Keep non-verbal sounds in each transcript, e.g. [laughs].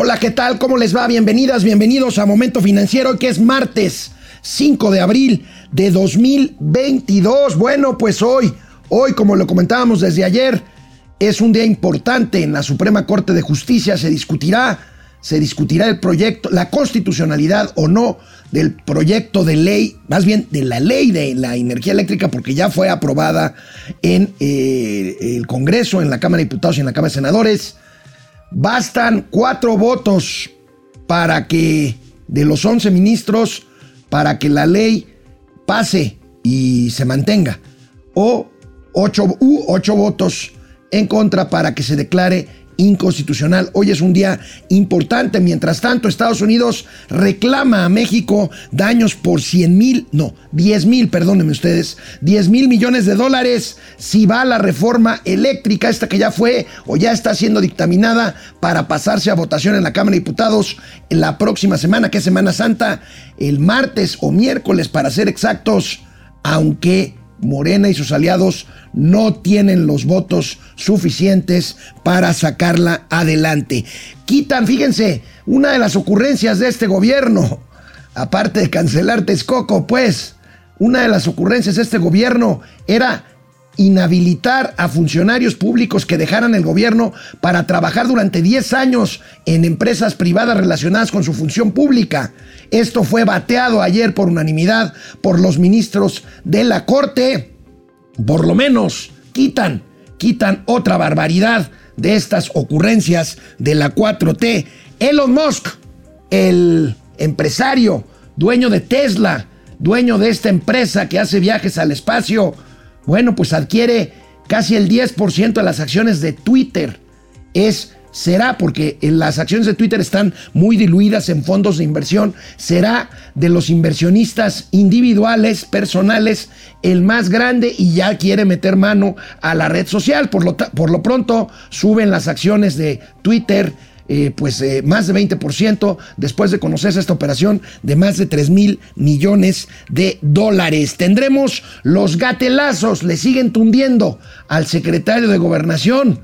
Hola, ¿qué tal? ¿Cómo les va? Bienvenidas, bienvenidos a Momento Financiero, que es martes 5 de abril de 2022. Bueno, pues hoy, hoy, como lo comentábamos desde ayer, es un día importante en la Suprema Corte de Justicia. Se discutirá, se discutirá el proyecto, la constitucionalidad o no del proyecto de ley, más bien de la ley de la energía eléctrica, porque ya fue aprobada en eh, el Congreso, en la Cámara de Diputados y en la Cámara de Senadores. Bastan cuatro votos para que, de los once ministros, para que la ley pase y se mantenga. O ocho, ocho votos en contra para que se declare inconstitucional. Hoy es un día importante. Mientras tanto, Estados Unidos reclama a México daños por 100 mil, no, 10 mil, perdónenme ustedes, 10 mil millones de dólares si va la reforma eléctrica, esta que ya fue o ya está siendo dictaminada para pasarse a votación en la Cámara de Diputados en la próxima semana, que es Semana Santa, el martes o miércoles para ser exactos, aunque Morena y sus aliados no tienen los votos suficientes para sacarla adelante. Quitan, fíjense, una de las ocurrencias de este gobierno, aparte de cancelar Texcoco, pues, una de las ocurrencias de este gobierno era inhabilitar a funcionarios públicos que dejaran el gobierno para trabajar durante 10 años en empresas privadas relacionadas con su función pública. Esto fue bateado ayer por unanimidad por los ministros de la Corte. Por lo menos quitan, quitan otra barbaridad de estas ocurrencias de la 4T. Elon Musk, el empresario, dueño de Tesla, dueño de esta empresa que hace viajes al espacio, bueno, pues adquiere casi el 10% de las acciones de Twitter. Es será porque las acciones de Twitter están muy diluidas en fondos de inversión, será de los inversionistas individuales, personales, el más grande y ya quiere meter mano a la red social. Por lo, por lo pronto suben las acciones de Twitter eh, pues eh, más de 20% después de conocerse esta operación de más de 3 mil millones de dólares. Tendremos los gatelazos, le siguen tundiendo al secretario de gobernación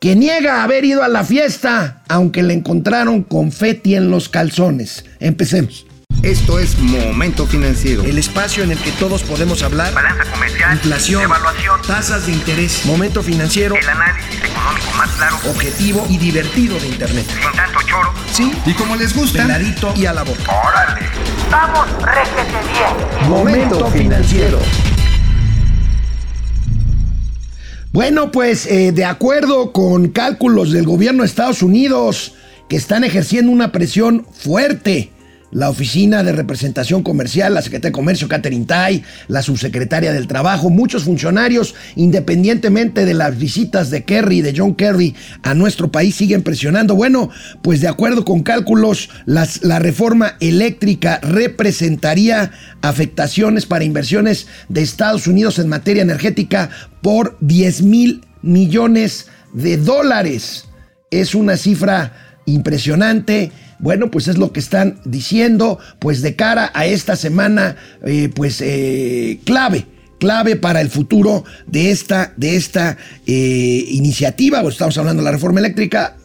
que niega haber ido a la fiesta, aunque le encontraron confeti en los calzones. Empecemos. Esto es Momento Financiero. El espacio en el que todos podemos hablar. Balanza comercial. Inflación. Evaluación. Tasas de interés. Momento Financiero. El análisis económico más claro. Objetivo y divertido de Internet. Sin tanto choro. Sí. Y como les gusta. Peladito y a la boca. Órale. Vamos, réjete bien. Momento Financiero. Bueno, pues eh, de acuerdo con cálculos del gobierno de Estados Unidos que están ejerciendo una presión fuerte la Oficina de Representación Comercial, la Secretaría de Comercio, Catherine Tai, la Subsecretaria del Trabajo, muchos funcionarios, independientemente de las visitas de Kerry, de John Kerry a nuestro país, siguen presionando. Bueno, pues de acuerdo con cálculos, la reforma eléctrica representaría afectaciones para inversiones de Estados Unidos en materia energética por 10 mil millones de dólares. Es una cifra impresionante bueno, pues es lo que están diciendo, pues de cara a esta semana, eh, pues eh, clave clave para el futuro de esta, de esta eh, iniciativa. Estamos hablando de la reforma eléctrica,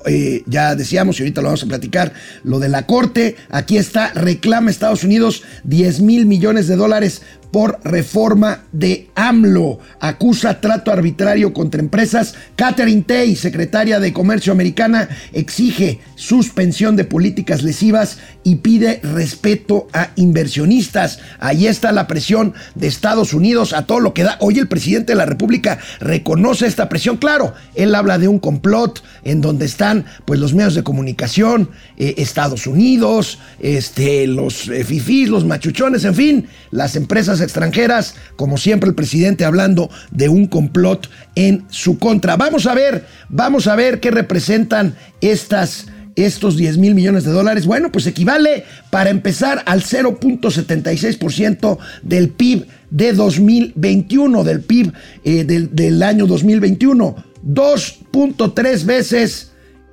ya decíamos, y ahorita lo vamos a platicar, lo de la Corte. Aquí está, reclama Estados Unidos 10 mil millones de dólares por reforma de AMLO. Acusa trato arbitrario contra empresas. Catherine Tay, secretaria de Comercio americana, exige suspensión de políticas lesivas y pide respeto a inversionistas. Ahí está la presión de Estados Unidos a todo lo que da. Hoy el presidente de la República reconoce esta presión. Claro, él habla de un complot en donde están pues los medios de comunicación, eh, Estados Unidos, este, los eh, fifís, los machuchones, en fin, las empresas extranjeras, como siempre el presidente hablando de un complot en su contra. Vamos a ver, vamos a ver qué representan estas estos 10 mil millones de dólares, bueno, pues equivale para empezar al 0.76% del PIB de 2021, del PIB eh, del, del año 2021. 2.3 veces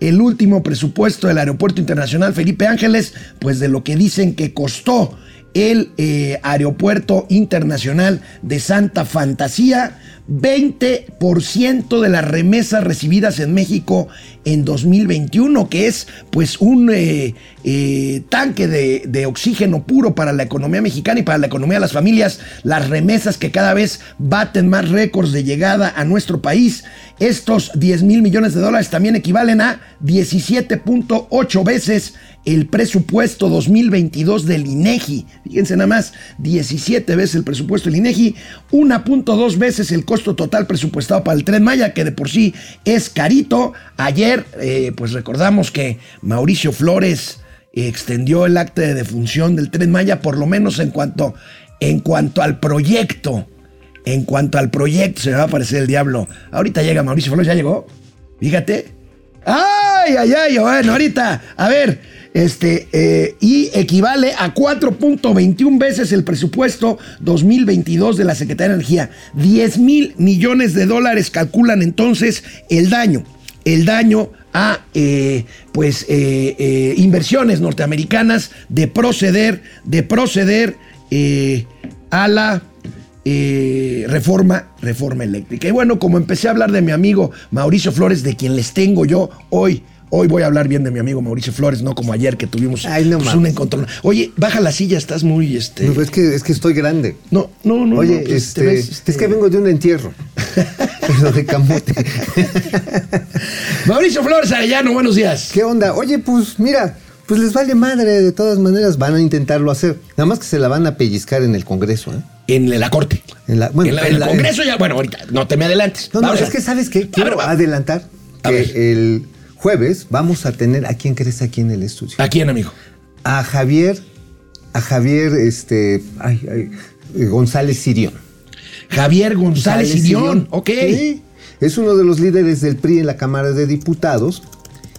el último presupuesto del Aeropuerto Internacional Felipe Ángeles, pues de lo que dicen que costó el eh, Aeropuerto Internacional de Santa Fantasía. 20% de las remesas recibidas en México en 2021, que es pues un eh, eh, tanque de, oxígeno puro para la economía mexicana y para la economía de las familias, las remesas que cada vez baten más récords de llegada a nuestro país. Estos 10 mil millones de dólares también equivalen a 17.8 veces el presupuesto 2022 del INEGI. Fíjense nada más, 17 veces el presupuesto del INEGI, 1.2 veces el costo total presupuestado para el Tren Maya, que de por sí es carito. Ayer, eh, pues recordamos que Mauricio Flores extendió el acta de defunción del Tren Maya, por lo menos en cuanto, en cuanto al proyecto. En cuanto al proyecto, se me va a aparecer el diablo. Ahorita llega Mauricio Flores, ya llegó. Fíjate. ¡Ay, ay, ay! Bueno, ahorita, a ver, este, eh, y equivale a 4.21 veces el presupuesto 2022 de la Secretaría de Energía. 10 mil millones de dólares calculan entonces el daño. El daño a eh, pues eh, inversiones norteamericanas de proceder, de proceder a la reforma, reforma eléctrica. Y bueno, como empecé a hablar de mi amigo Mauricio Flores, de quien les tengo yo hoy. Hoy voy a hablar bien de mi amigo Mauricio Flores, no como ayer que tuvimos Ay, no pues, un encontrón. Oye, baja la silla, estás muy este. No, es, que, es que estoy grande. No, no, no. Oye, no, pues, te este, ves, este- es que vengo de un entierro. [laughs] Pero de camote. [laughs] Mauricio Flores Arellano, buenos días. ¿Qué onda? Oye, pues mira, pues les vale madre, de todas maneras van a intentarlo hacer. Nada más que se la van a pellizcar en el Congreso, ¿eh? En la corte. En la- bueno, en, la- en en el Congreso ya, bueno, ahorita, no te me adelantes. No, no, Vamos es a- que sabes qué, A quiero ver, adelantar A que ver. el jueves vamos a tener, ¿a quién crees aquí en el estudio? ¿A quién, amigo? A Javier, a Javier, este, ay, ay, González Sirión. Javier González Irión. Ok. Sí, es uno de los líderes del PRI en la Cámara de Diputados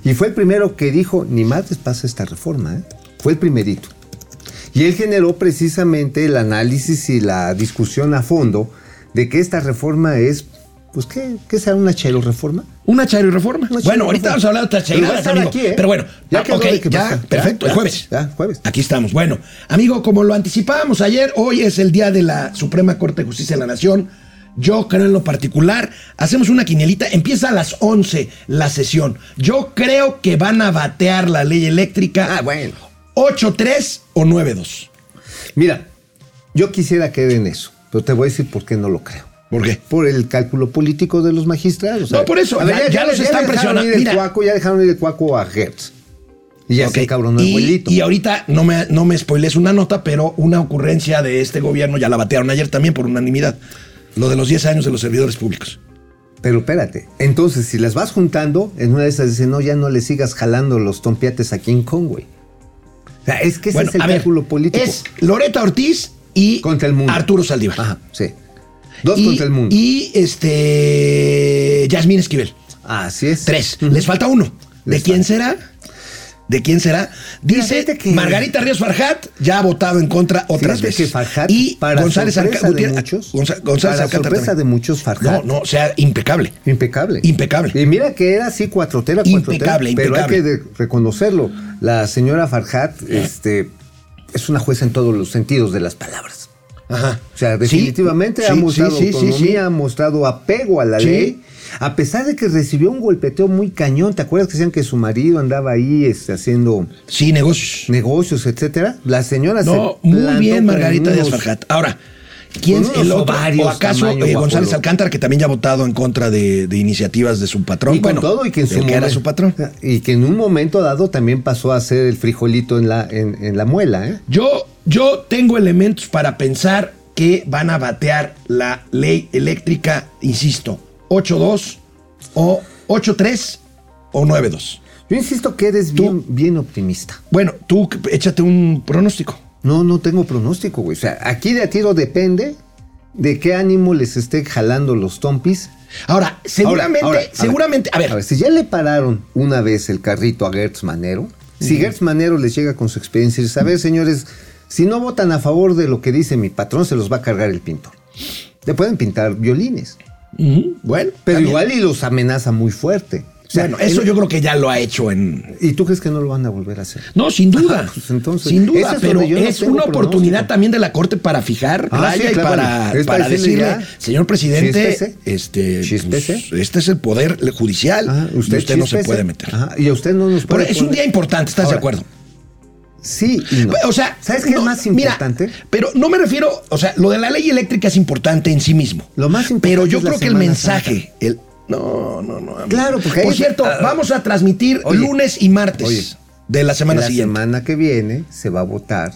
y fue el primero que dijo, ni madres pasa esta reforma, ¿eh? fue el primerito. Y él generó precisamente el análisis y la discusión a fondo de que esta reforma es, pues, ¿qué, qué será una chelo reforma? Una chairo reforma. Una bueno, chairo ahorita reforma. vamos a hablar de estar amigo. aquí, ¿eh? Pero bueno, Ya ah, quedó ok, de que ya, pasa. Ya, perfecto, el jueves. ya, jueves. Aquí estamos. Bueno, amigo, como lo anticipábamos ayer, hoy es el día de la Suprema Corte de Justicia de la Nación. Yo creo en lo particular, hacemos una quinielita, empieza a las 11 la sesión. Yo creo que van a batear la ley eléctrica Ah, bueno. 8-3 o 9-2. Mira, yo quisiera creer en eso, pero te voy a decir por qué no lo creo. ¿Por qué? Por el cálculo político de los magistrados. No, por eso, ya- ya los están presionando. ir el Mira. cuaco, ya dejaron ir el cuaco a Hertz. Y ya Ok. se encabronó el y, abuelito. y ahorita no me, no me spoilees una nota, pero una ocurrencia de este gobierno ya la batearon ayer también por unanimidad. Lo de los 10 años de los servidores públicos. Pero espérate, entonces si las vas juntando, en una de esas dicen, no, ya no le sigas jalando los tompiates a King Kong, güey. O sea, es que ese Bueno, es el ver, cálculo político. Es Loreta Ortiz y Contra el mundo. Arturo Saldívar. Ajá, sí. Dos y, contra el mundo. Y este. Yasmín Esquivel. Así es. Tres. Les falta uno. ¿De quién falta. será? ¿De quién será? Dice que- Margarita Ríos Farjat ya ha votado en contra otras Fíjate veces. que Farhat, y para González sorpresa de muchos, González para sorpresa también. de muchos, Farhat. No, no, o sea, impecable. Impecable. Impecable. Y mira que era así cuatrotera, cuatrotera. Impecable, Pero hay que reconocerlo. La señora Farhat este, es una jueza en todos los sentidos de las palabras. Ajá. O sea, Sí, definitivamente ha mostrado sí, sí, ha mostrado apego a la ley. A pesar de que recibió un golpeteo muy cañón, ¿te acuerdas que decían que su marido andaba ahí este, haciendo Sí, negocios. negocios, etcétera? La señora se No, muy plantó bien, Margarita unos- Farjat. Ahora, ¿quién es el otro? ¿O acaso eh, González. Alcántara, que también ya ha votado en contra de, de iniciativas de su patrón? Y con bueno, todo, y que en su del que era su patrón. Y que en un momento dado también pasó a ser el frijolito en la, en, en la muela, ¿eh? Yo, yo tengo elementos para pensar que van a batear la ley eléctrica, insisto, 8-2 o 8-3 o 9-2. Yo insisto que eres bien, bien optimista. Bueno, tú échate un pronóstico. No, no tengo pronóstico, güey. O sea, aquí de a tiro depende de qué ánimo les esté jalando los tompis. Ahora, seguramente, Ahora, ahora, a seguramente, a ver, A ver, si ya le pararon una vez el carrito a Gertz Manero, si Gertz Manero les llega con su experiencia y dice, a ver, señores, si no votan a favor de lo que dice mi patrón, se los va a cargar el pintor. Le pueden pintar violines, bueno, pero también. igual y los amenaza muy fuerte. sea, bueno, eso yo creo que ya lo ha hecho en. ¿Y tú crees que no lo van a volver a hacer? No, sin duda. Ah, [laughs] pues entonces, sin duda, es pero no es una oportunidad también de la Corte para fijar Ah, raya sí, y para, decirle ya, señor presidente, este, pues, este es el poder judicial Ah, y usted no se puede meter. Y a usted no nos Pero puede es un día importante, ¿estás de acuerdo? Sí y no. O sea, ¿sabes qué no, es más mira, importante? pero no me refiero, o sea, lo de la ley eléctrica es importante en sí mismo. Lo más importante Pero yo es la creo que el mensaje, el no, no, no. amigo. Claro, porque Por cierto, vamos a transmitir oye, lunes y martes oye, de la semana la siguiente. semana que viene se va a votar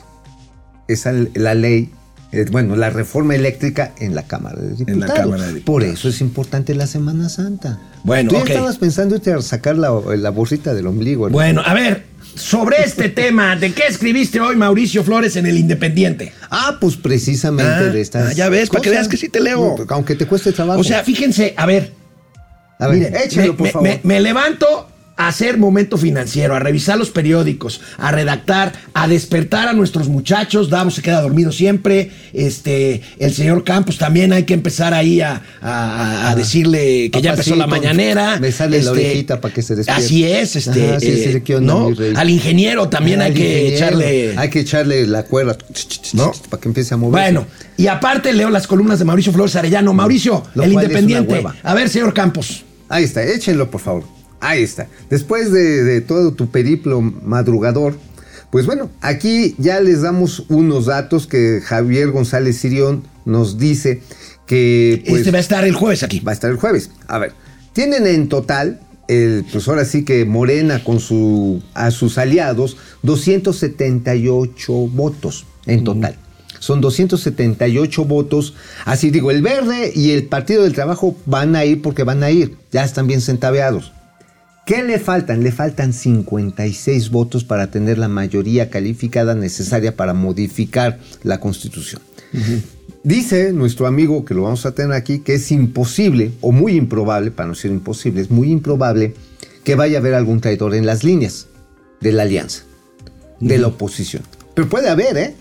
esa la ley, eh, bueno, la reforma eléctrica en la Cámara de Diputados. la Cámara de Diputados. Por eso es importante la Semana Santa. Bueno, Tú ya ok. estabas pensando a sacar la, la bolsita del ombligo. ¿no? Bueno, a ver, sobre este [laughs] tema, ¿de qué escribiste hoy Mauricio Flores en El Independiente? Ah, pues precisamente Ah, de estas. ah, ya ves, para que cosas. veas que sí te leo. Aunque te cueste trabajo. O sea, fíjense, a ver, a ver, Mire, échalo, me, por me- favor. me- me levanto a hacer momento financiero, a revisar los periódicos, a redactar, a despertar a nuestros muchachos. Davo se queda dormido siempre. Este, el señor Campos también hay que empezar ahí a, a- decirle que ya empezó la mañana. me sale la Este, orejita para que se despierte. Así es, este, Ajá, sí, sí, eh, ¿qué onda, ¿no? Al ingeniero también hay que echarle. Hay que echarle la cuerda. ¿No? Para que empiece a mover. Bueno, y aparte leo las columnas de Mauricio Flores Arellano. Mauricio, Lo el Independiente. A ver, señor Campos. Ahí está, échenlo por favor. Ahí está. Después de, de todo tu periplo madrugador, pues bueno, aquí ya les damos unos datos que Javier González Sirión nos dice que pues, este va a estar el jueves aquí. va a estar el jueves. A ver, tienen en total, el, pues ahora sí que Morena con su, a sus aliados, 278 votos en total. Son 278 votos. Así digo, el verde y el Partido del Trabajo van a ir porque van a ir. Ya están bien centaveados. ¿Qué le faltan? Le faltan 56 votos para tener la mayoría calificada necesaria para modificar la Constitución. Dice nuestro amigo, que lo vamos a tener aquí, que es imposible, o muy improbable, para no decir imposible, es muy improbable que vaya a haber algún traidor en las líneas de la alianza, de la oposición. Pero puede haber, ¿eh?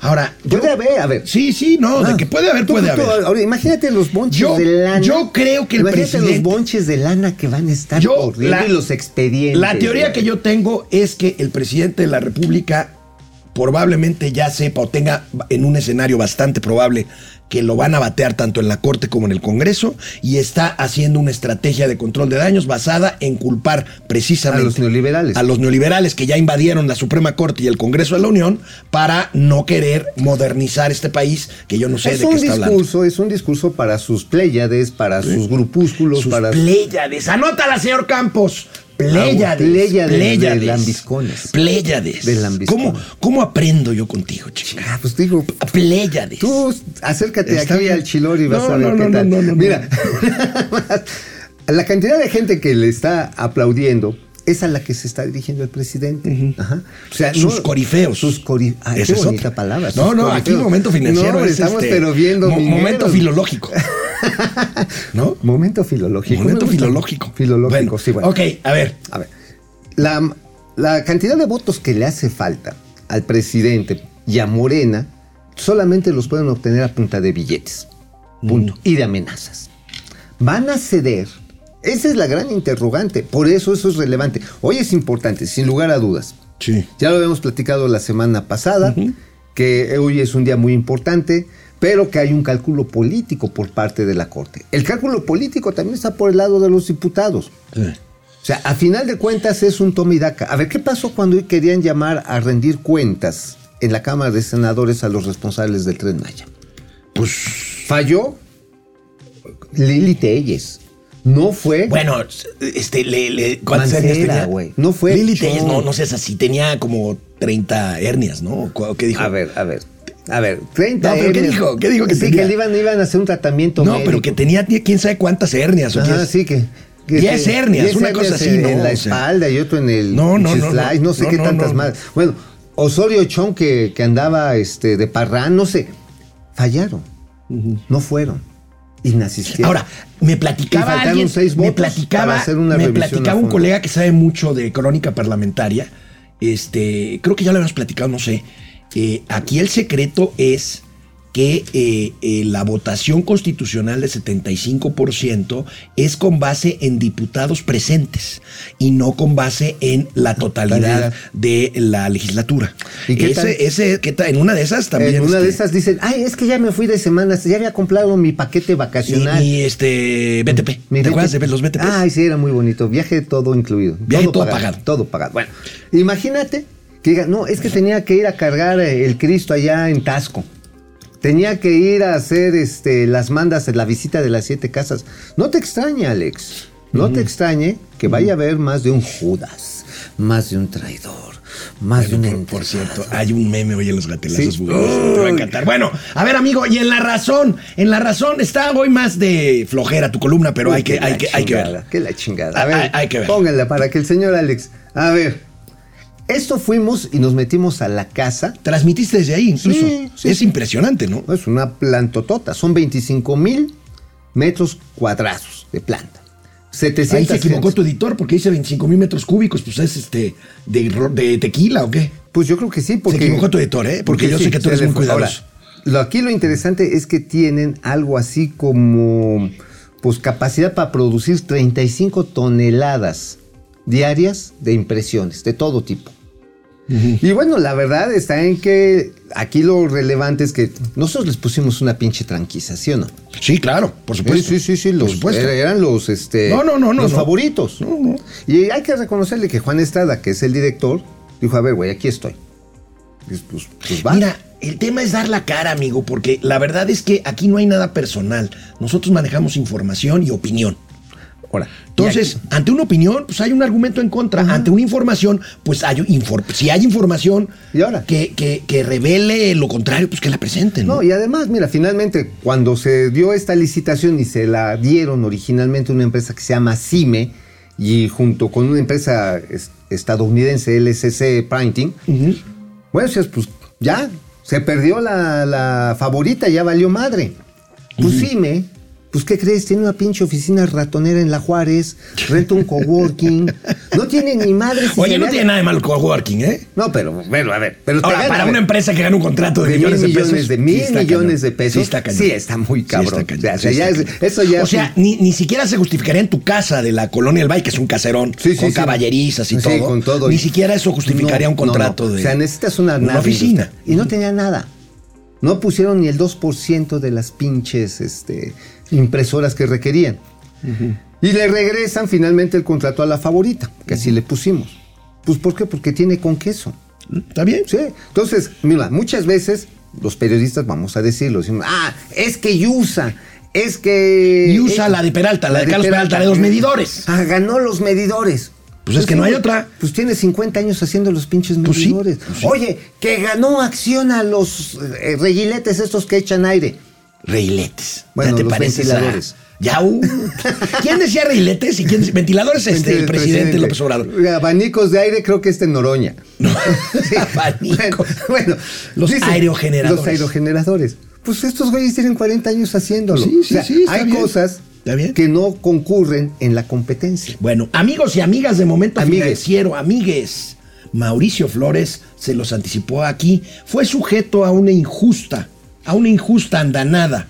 Ahora, yo- Puede haber, a ver. Sí, sí, no, de Ah, que puede haber, puede tú- haber. ahora, imagínate los bonches Yo- de lana. yo creo que el imagínate presidente- los bonches de lana que van a estar Yo, corriendo la- y los expedientes. La teoría que yo tengo es que el presidente de la República probablemente ya sepa o tenga en un escenario bastante probable que lo van a batear tanto en la Corte como en el Congreso y está haciendo una estrategia de control de daños basada en culpar precisamente A los neoliberales. a los neoliberales que ya invadieron la Suprema Corte y el Congreso de la Unión para no querer modernizar este país que yo no sé es de un qué está hablando. es un discurso para sus pléyades, para sus grupúsculos, Sus para Pléyades. Anótala, señor Campos. Pléyades. Ah, Pléyades de Pléyades. lambiscones. Pléyades. De lambiscones. ¿Cómo, ¿Cómo aprendo yo contigo, chica? Ah, pues digo, Pléyades. tú acércate Está aquí bien. al Chilor y vas No, a ver no, qué no, tal. no, no, no, Mira, [laughs] la cantidad de gente que le está aplaudiendo es a la que se está dirigiendo el presidente. Ajá. O sea, Sus corifeos. Sus cori Ay, Esa qué es bonita otra. palabra. No, no, aquí corifeos. momento financiero No, es estamos este, pero viendo mo- momento filológico. [laughs] ¿No? Momento filológico. Momento filológico. Filológico, Bueno, sí, bueno. Ok, a ver. A ver, la, la cantidad de votos que le hace falta al presidente y a Morena solamente los pueden obtener a punta de billetes. Punto. Y de amenazas. ¿Van a ceder? Esa es la gran interrogante. Por eso eso es relevante. Hoy es importante, sin lugar a dudas. Sí. Ya lo habíamos platicado la semana pasada, que hoy es un día muy importante, pero que hay un cálculo político por parte de la Corte. El cálculo político también está por el lado de los diputados. Sí. O sea, a final de cuentas es un toma y daca. A ver, ¿qué pasó cuando hoy querían llamar a rendir cuentas en la Cámara de Senadores a los responsables del Tren Maya? Pues. Falló Lili Telles. No fue. Bueno, este, le, le, ¿cuántas Mancera, hernias tenía? güey. No fue Lili Chon. Telles, no, no seas así. Tenía como 30 hernias, ¿no? ¿Cu- ¿Qué dijo? A ver, a ver. A ver, 30 No, pero ¿qué dijo? ¿Qué dijo que sí, tenía? que le iban, iban a hacer un tratamiento No, médico. pero que tenía quién sabe cuántas hernias. ¿o Ah, sí, que. que- Diez que- hernias, diez una cosa así, en, ¿no? En la O sea. espalda y otro en el. No, no, no, slice, no. sé qué tantas más. Bueno, Osorio Chong que, que andaba este, de parrán, no sé. Fallaron. No fueron. Inasistieron. Ahora, me platicaba alguien, seis me platicaba, para hacer una me platicaba un colega que sabe mucho de crónica parlamentaria. Este, creo que ya lo habíamos platicado, no sé. Eh, aquí el secreto es que eh, eh, la votación constitucional de 75% es con base en diputados presentes y no con base en la totalidad Totalidad. de la legislatura. ¿Y qué ese, tal? ese, ¿qué tal? En una de esas también. en una de este, esas dicen, ay, es que ya me fui de semanas, ya había comprado mi paquete vacacional. mi, este BTP. ¿Te acuerdas BTP? de los BTP? Ay, sí, era muy bonito. Viaje todo incluido. Viaje todo pagado. Todo pagado. Bueno, imagínate que diga, no, es que tenía que ir a cargar el Cristo allá en Tasco. Tenía que ir a hacer este, las mandas, la visita de las siete casas. No te extrañe, Alex. No te extrañe que vaya a haber más de un Judas, más de un traidor, más de un Por, cierto, hay un meme hoy en los gatelazos Sí. Te va a encantar. Bueno, a ver, amigo, y en la razón, en la razón está hoy más de flojera tu columna, pero hay que, la hay que, hay que verla. Que la chingada. A ver, hay- hay que ver. Pónganla para que el señor Alex. A ver. Esto fuimos y nos metimos a la casa. Transmitiste desde ahí incluso. Sí, sí, es sí. impresionante, ¿no? Es una plantotota. Son 25 mil metros cuadrados de planta. 700 Ahí se equivocó tu editor porque dice 25 mil metros cúbicos, pues es este de, tequila o qué. Pues yo creo que sí, porque. Se equivocó tu editor, ¿eh? Porque yo sé que tú eres muy cuidadoso. Ahora, lo, aquí lo interesante es que tienen algo así como. Pues capacidad para producir 35 toneladas diarias de impresiones, de todo tipo. Y bueno, la verdad está en que aquí lo relevante es que nosotros les pusimos una pinche tranquiza, ¿sí o no? Sí, claro, por Sí, supuesto. sí, sí, sí, Por los, supuesto. er- eran los, este, No, no, no, los favoritos. Y hay que reconocerle que Juan Estrada, que es el director, dijo, a ver, güey, aquí estoy. Pues, pues, pues va. Mira, el tema es dar la cara, amigo, porque la verdad es que aquí no hay nada personal. Nosotros manejamos información y opinión. Ahora, Entonces, ante una opinión, pues hay un argumento en contra. Ante una información, pues hay infor- si hay información ¿Y ahora? Que, que- que revele lo contrario, pues que la presenten. ¿no? No, y además, mira, finalmente, cuando se dio esta licitación y se la dieron originalmente a una empresa que se llama CIME, y junto con una empresa es- estadounidense, LSC Printing, Ujú. bueno, pues, pues ya, se perdió la, la favorita, ya valió madre. Pues CIME, pues ¿qué crees? Tiene una pinche oficina ratonera en La Juárez, renta un coworking, no tiene ni madre. si Oye, no tiene nada de malo el coworking, ¿eh? No, pero, bueno, a ver, pero Ahora, gana, para una empresa que gana un contrato de, de millones mil de pesos. de sí mil está millones de pesos. Sí, está cañón. Sí, está muy cabrón. O sea, sí ya está es- cañón. eso ya O sea, ni, ni siquiera se justificaría en tu casa de la colonia del Valle, que es un caserón, Sí, sí, con sí. caballerizas y Sí, todo. con todo. Ni siquiera eso justificaría No, un contrato no, no. de. O sea, necesitas una, una oficina. Y no tenía nada. No pusieron ni el 2% de las pinches este, impresoras que requerían. Y le regresan finalmente el contrato a la favorita, que así le pusimos. Pues ¿por qué? Porque tiene con queso. ¿Está bien? Sí. Entonces, mira, muchas veces los periodistas vamos a decirlo, decimos, ah, es que Yusa, es que... Y usa eh, la de Peralta, la, de Carlos Peralta, de los medidores. Ah, ganó los medidores. Pues es que no hay otra. Pues tiene 50 años haciendo los pinches Pues sí, pues sí. Oye, que ganó acción a los eh, reguiletes estos que echan aire. Reiletes. Bueno, ¿Ya te los pareces a- ventiladores. Ya, uh. [laughs] ¿Quién decía reiletes y quién decía ventiladores? Este, el presidente, López Obrador. Abanicos de aire creo que este Noroña. No. [laughs] Abanicos. Bueno, bueno, Los aerogeneradores. Los aerogeneradores. Pues estos güeyes tienen 40 años haciéndolo. Sí, sí, O sea, sí, Hay bien. cosas Está bien. que no concurren en la competencia. Bueno, amigos y amigas de Momento Amigues. Financiero, amigues, Mauricio Flores se los anticipó aquí, fue sujeto a una injusta, a una injusta andanada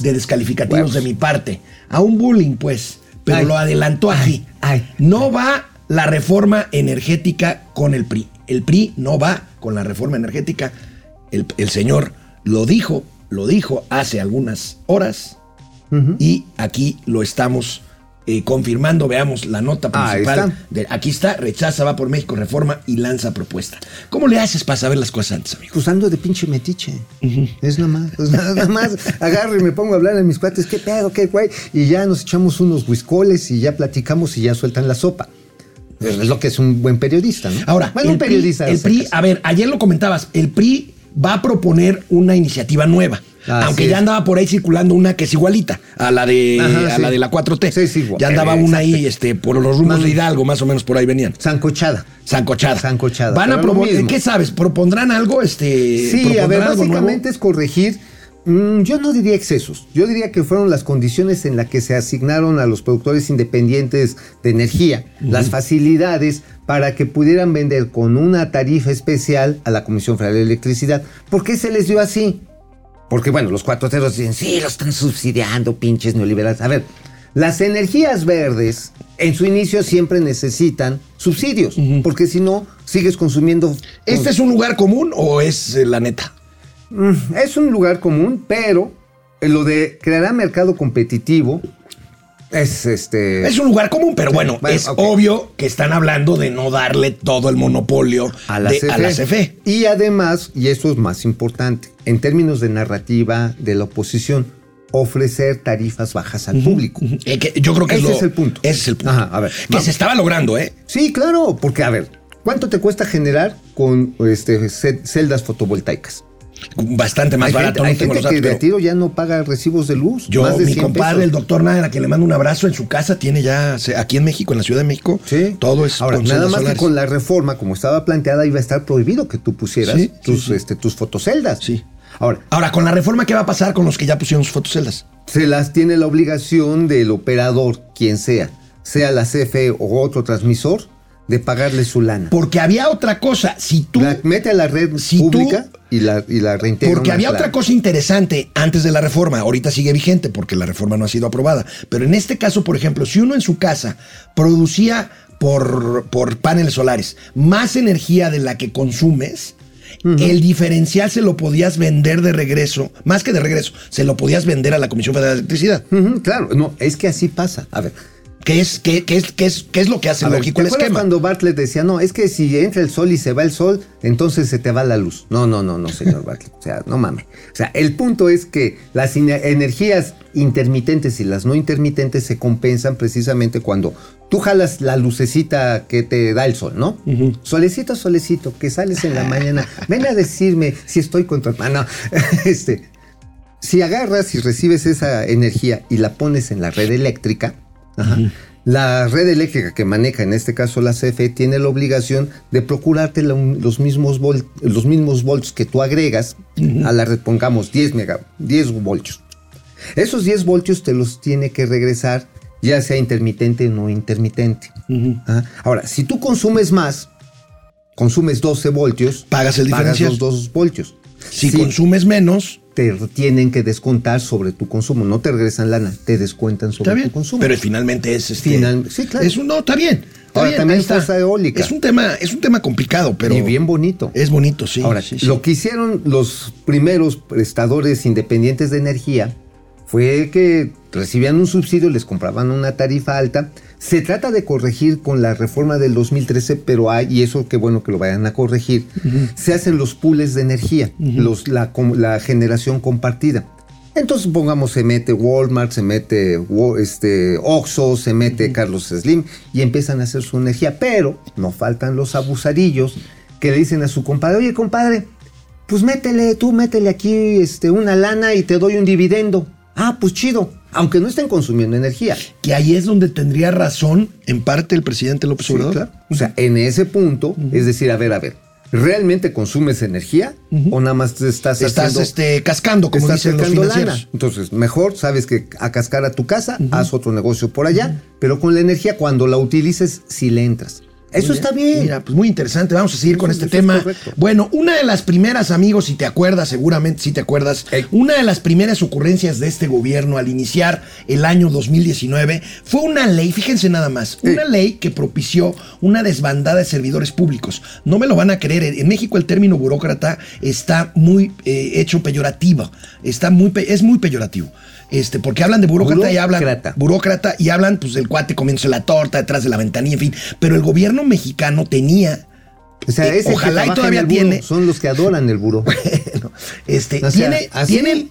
de descalificativos de mi parte, a un bullying pues, pero Ay. lo adelantó aquí. ay. No va la reforma energética con el PRI. El PRI no va con la reforma energética. El, el señor lo dijo, lo dijo hace algunas horas y aquí lo estamos eh, confirmando. Veamos la nota principal. está. de- aquí está, rechaza, va por México, reforma y lanza propuesta. ¿Cómo le haces para saber las cosas antes, amigo? Pues ando de pinche metiche. Es nada más. pues nada más agarro y me pongo a hablar a mis cuates. ¿Qué pedo? ¿Qué güey? Y ya nos echamos unos whiskoles y ya platicamos y ya sueltan la sopa. Es lo que es un buen periodista, ¿no? Ahora, bueno, un el PRI, periodista. el PRI, a ver, ayer lo comentabas, el PRI va a proponer una iniciativa nueva. Así aunque es. ya andaba por ahí circulando una que es igualita a la de, Ajá, a sí. la, de la 4T. Sí, sí, igual. ya andaba Eh, una ahí este, por los rumbos Man- de Hidalgo, más o menos por ahí venían. Sancochada. Sancochada. Sancochada, Van a proponer. ¿qué sabes? ¿Propondrán algo? Este, Sí, a ver, nuevo? básicamente es corregir. mm, yo no diría excesos. Yo diría que fueron las condiciones en las que se asignaron a los productores independientes de energía las facilidades para que pudieran vender con una tarifa especial a la Comisión Federal de Electricidad. ¿Por qué se les dio así? Porque bueno, los cuatroteros dicen, sí, lo están subsidiando, pinches neoliberales. A ver, las energías verdes en su inicio siempre necesitan subsidios, porque si no, sigues consumiendo... ¿Este es un lugar común o es eh, la neta? Mm, Es un lugar común, pero lo de crear mercado competitivo es este... Es un lugar común, pero bueno, Bueno, es obvio que están hablando de no darle todo el monopolio a la, de- CFE. a la CFE. Y además, y eso es más importante, en términos de narrativa de la oposición, ofrecer tarifas bajas al público. Eh, que yo creo que Ese lo- es el punto. Ese es el punto. Ajá, a ver, que vamos. se estaba logrando, ¿eh? Sí, claro, porque a ver, ¿cuánto te cuesta generar con este, ce- celdas fotovoltaicas? Bastante más hay barato. gente, hay no tengo gente los que de tiro ya no paga recibos de luz. Yo, más de mi 100 compadre, pesos. el doctor Nader, que le mando un abrazo en su casa, tiene ya, aquí en México, en la Ciudad de México, Sí. todo es Ahora, nada más solares. que con la reforma, como estaba planteada, iba a estar prohibido que tú pusieras Sí, tus, sí. Este, tus fotoceldas. Sí. Ahora, Ahora, con la reforma, ¿qué va a pasar con los que ya pusieron sus fotoceldas? se las tiene la obligación del operador, quien sea, sea la CFE o otro transmisor, de pagarle su lana. Porque había otra cosa. Si tú. La mete a la red Si tú- pública y la, y la reintegra. Porque había plana. otra cosa interesante antes de la reforma, ahorita sigue vigente porque la reforma no ha sido aprobada, pero en este caso, por ejemplo, si uno en su casa producía por, por paneles solares más energía de la que consumes, el diferencial se lo podías vender de regreso, más que de regreso, se lo podías vender a la Comisión Federal de Electricidad. Claro, no, es que así pasa. A ver, ¿Qué es, qué, qué es, qué es, qué es lo que hace a ver, lógico ¿te el acuerdas esquema? cuando Bartlett decía, no, es que si entra el sol y se va el sol, entonces se te va la luz? No, no, no, no, señor Bartlett. O sea, no mames. O sea, el punto es que las energías intermitentes y las no intermitentes se compensan precisamente cuando tú jalas la lucecita que te da el sol, ¿no? Solecito, solecito, que sales en la mañana. Ven a decirme si estoy con tu hermano. [laughs] Este, si agarras y recibes esa energía y la pones en la red eléctrica, ajá, la red eléctrica que maneja en este caso la CFE tiene la obligación de procurarte los, mismos volt- los mismos volts que tú agregas a la red, pongamos 10, mega, 10 voltios. Esos 10 voltios te los tiene que regresar, ya sea intermitente o no intermitente. Ahora, si tú consumes más, consumes 12 voltios, Pagas el diferencial. los 2 voltios. Si Sí, consumes menos, te tienen que descontar sobre tu consumo. No te regresan lana, te descuentan sobre está bien. tu consumo. Pero finalmente es este. Final- sí, claro. Es un, no, está bien. está Ahora, bien, también está. fuerza eólica. Es un tema, es un tema complicado, pero. y bien bonito. Es bonito, sí. Ahora, sí, sí. lo que hicieron los primeros prestadores independientes de energía fue que recibían un subsidio, les compraban una tarifa alta. Se trata de corregir con la reforma del 2013, pero hay, y eso qué bueno que lo vayan a corregir, se hacen los pools de energía, los, la, generación compartida. Entonces, pongamos, se mete Walmart, se mete este, Oxxo, se mete Carlos Slim y empiezan a hacer su energía. Pero no faltan los abusarillos que le dicen a su compadre, oye, compadre, pues métele, tú métele aquí este, una lana y te doy un dividendo. Ah, pues chido, aunque no estén consumiendo energía. Que ahí es donde tendría razón, en parte, el presidente López Sí, Obrador. claro. O sea, en ese punto, es decir, a ver, a ver, ¿realmente consumes energía o nada más te estás Estás haciendo- este, cascando, como estás dicen los financieros. lana. Entonces, mejor sabes que a cascar a tu casa, haz otro negocio por allá, pero con la energía, cuando la utilices, si le entras. Eso está bien. Mira, pues muy interesante. Vamos a seguir con este es tema. Bueno, una de las primeras, amigos, si te acuerdas, seguramente si te acuerdas, Ey. una de las primeras ocurrencias de este gobierno al iniciar el año 2019 fue una ley, fíjense nada más, Ey. una ley que propició una desbandada de servidores públicos. No me lo van a creer. En México el término burócrata está muy eh, hecho peyorativo. Está muy, es muy peyorativo. Este, porque hablan de burócrata, y hablan Burócrata. y hablan pues del cuate comienza la torta detrás de la ventanilla, en fin. Pero el gobierno mexicano tenía O sea, Eh, ojalá y todavía tiene. Son los que adoran el buró. [laughs] Bueno, este, O sea, tiene,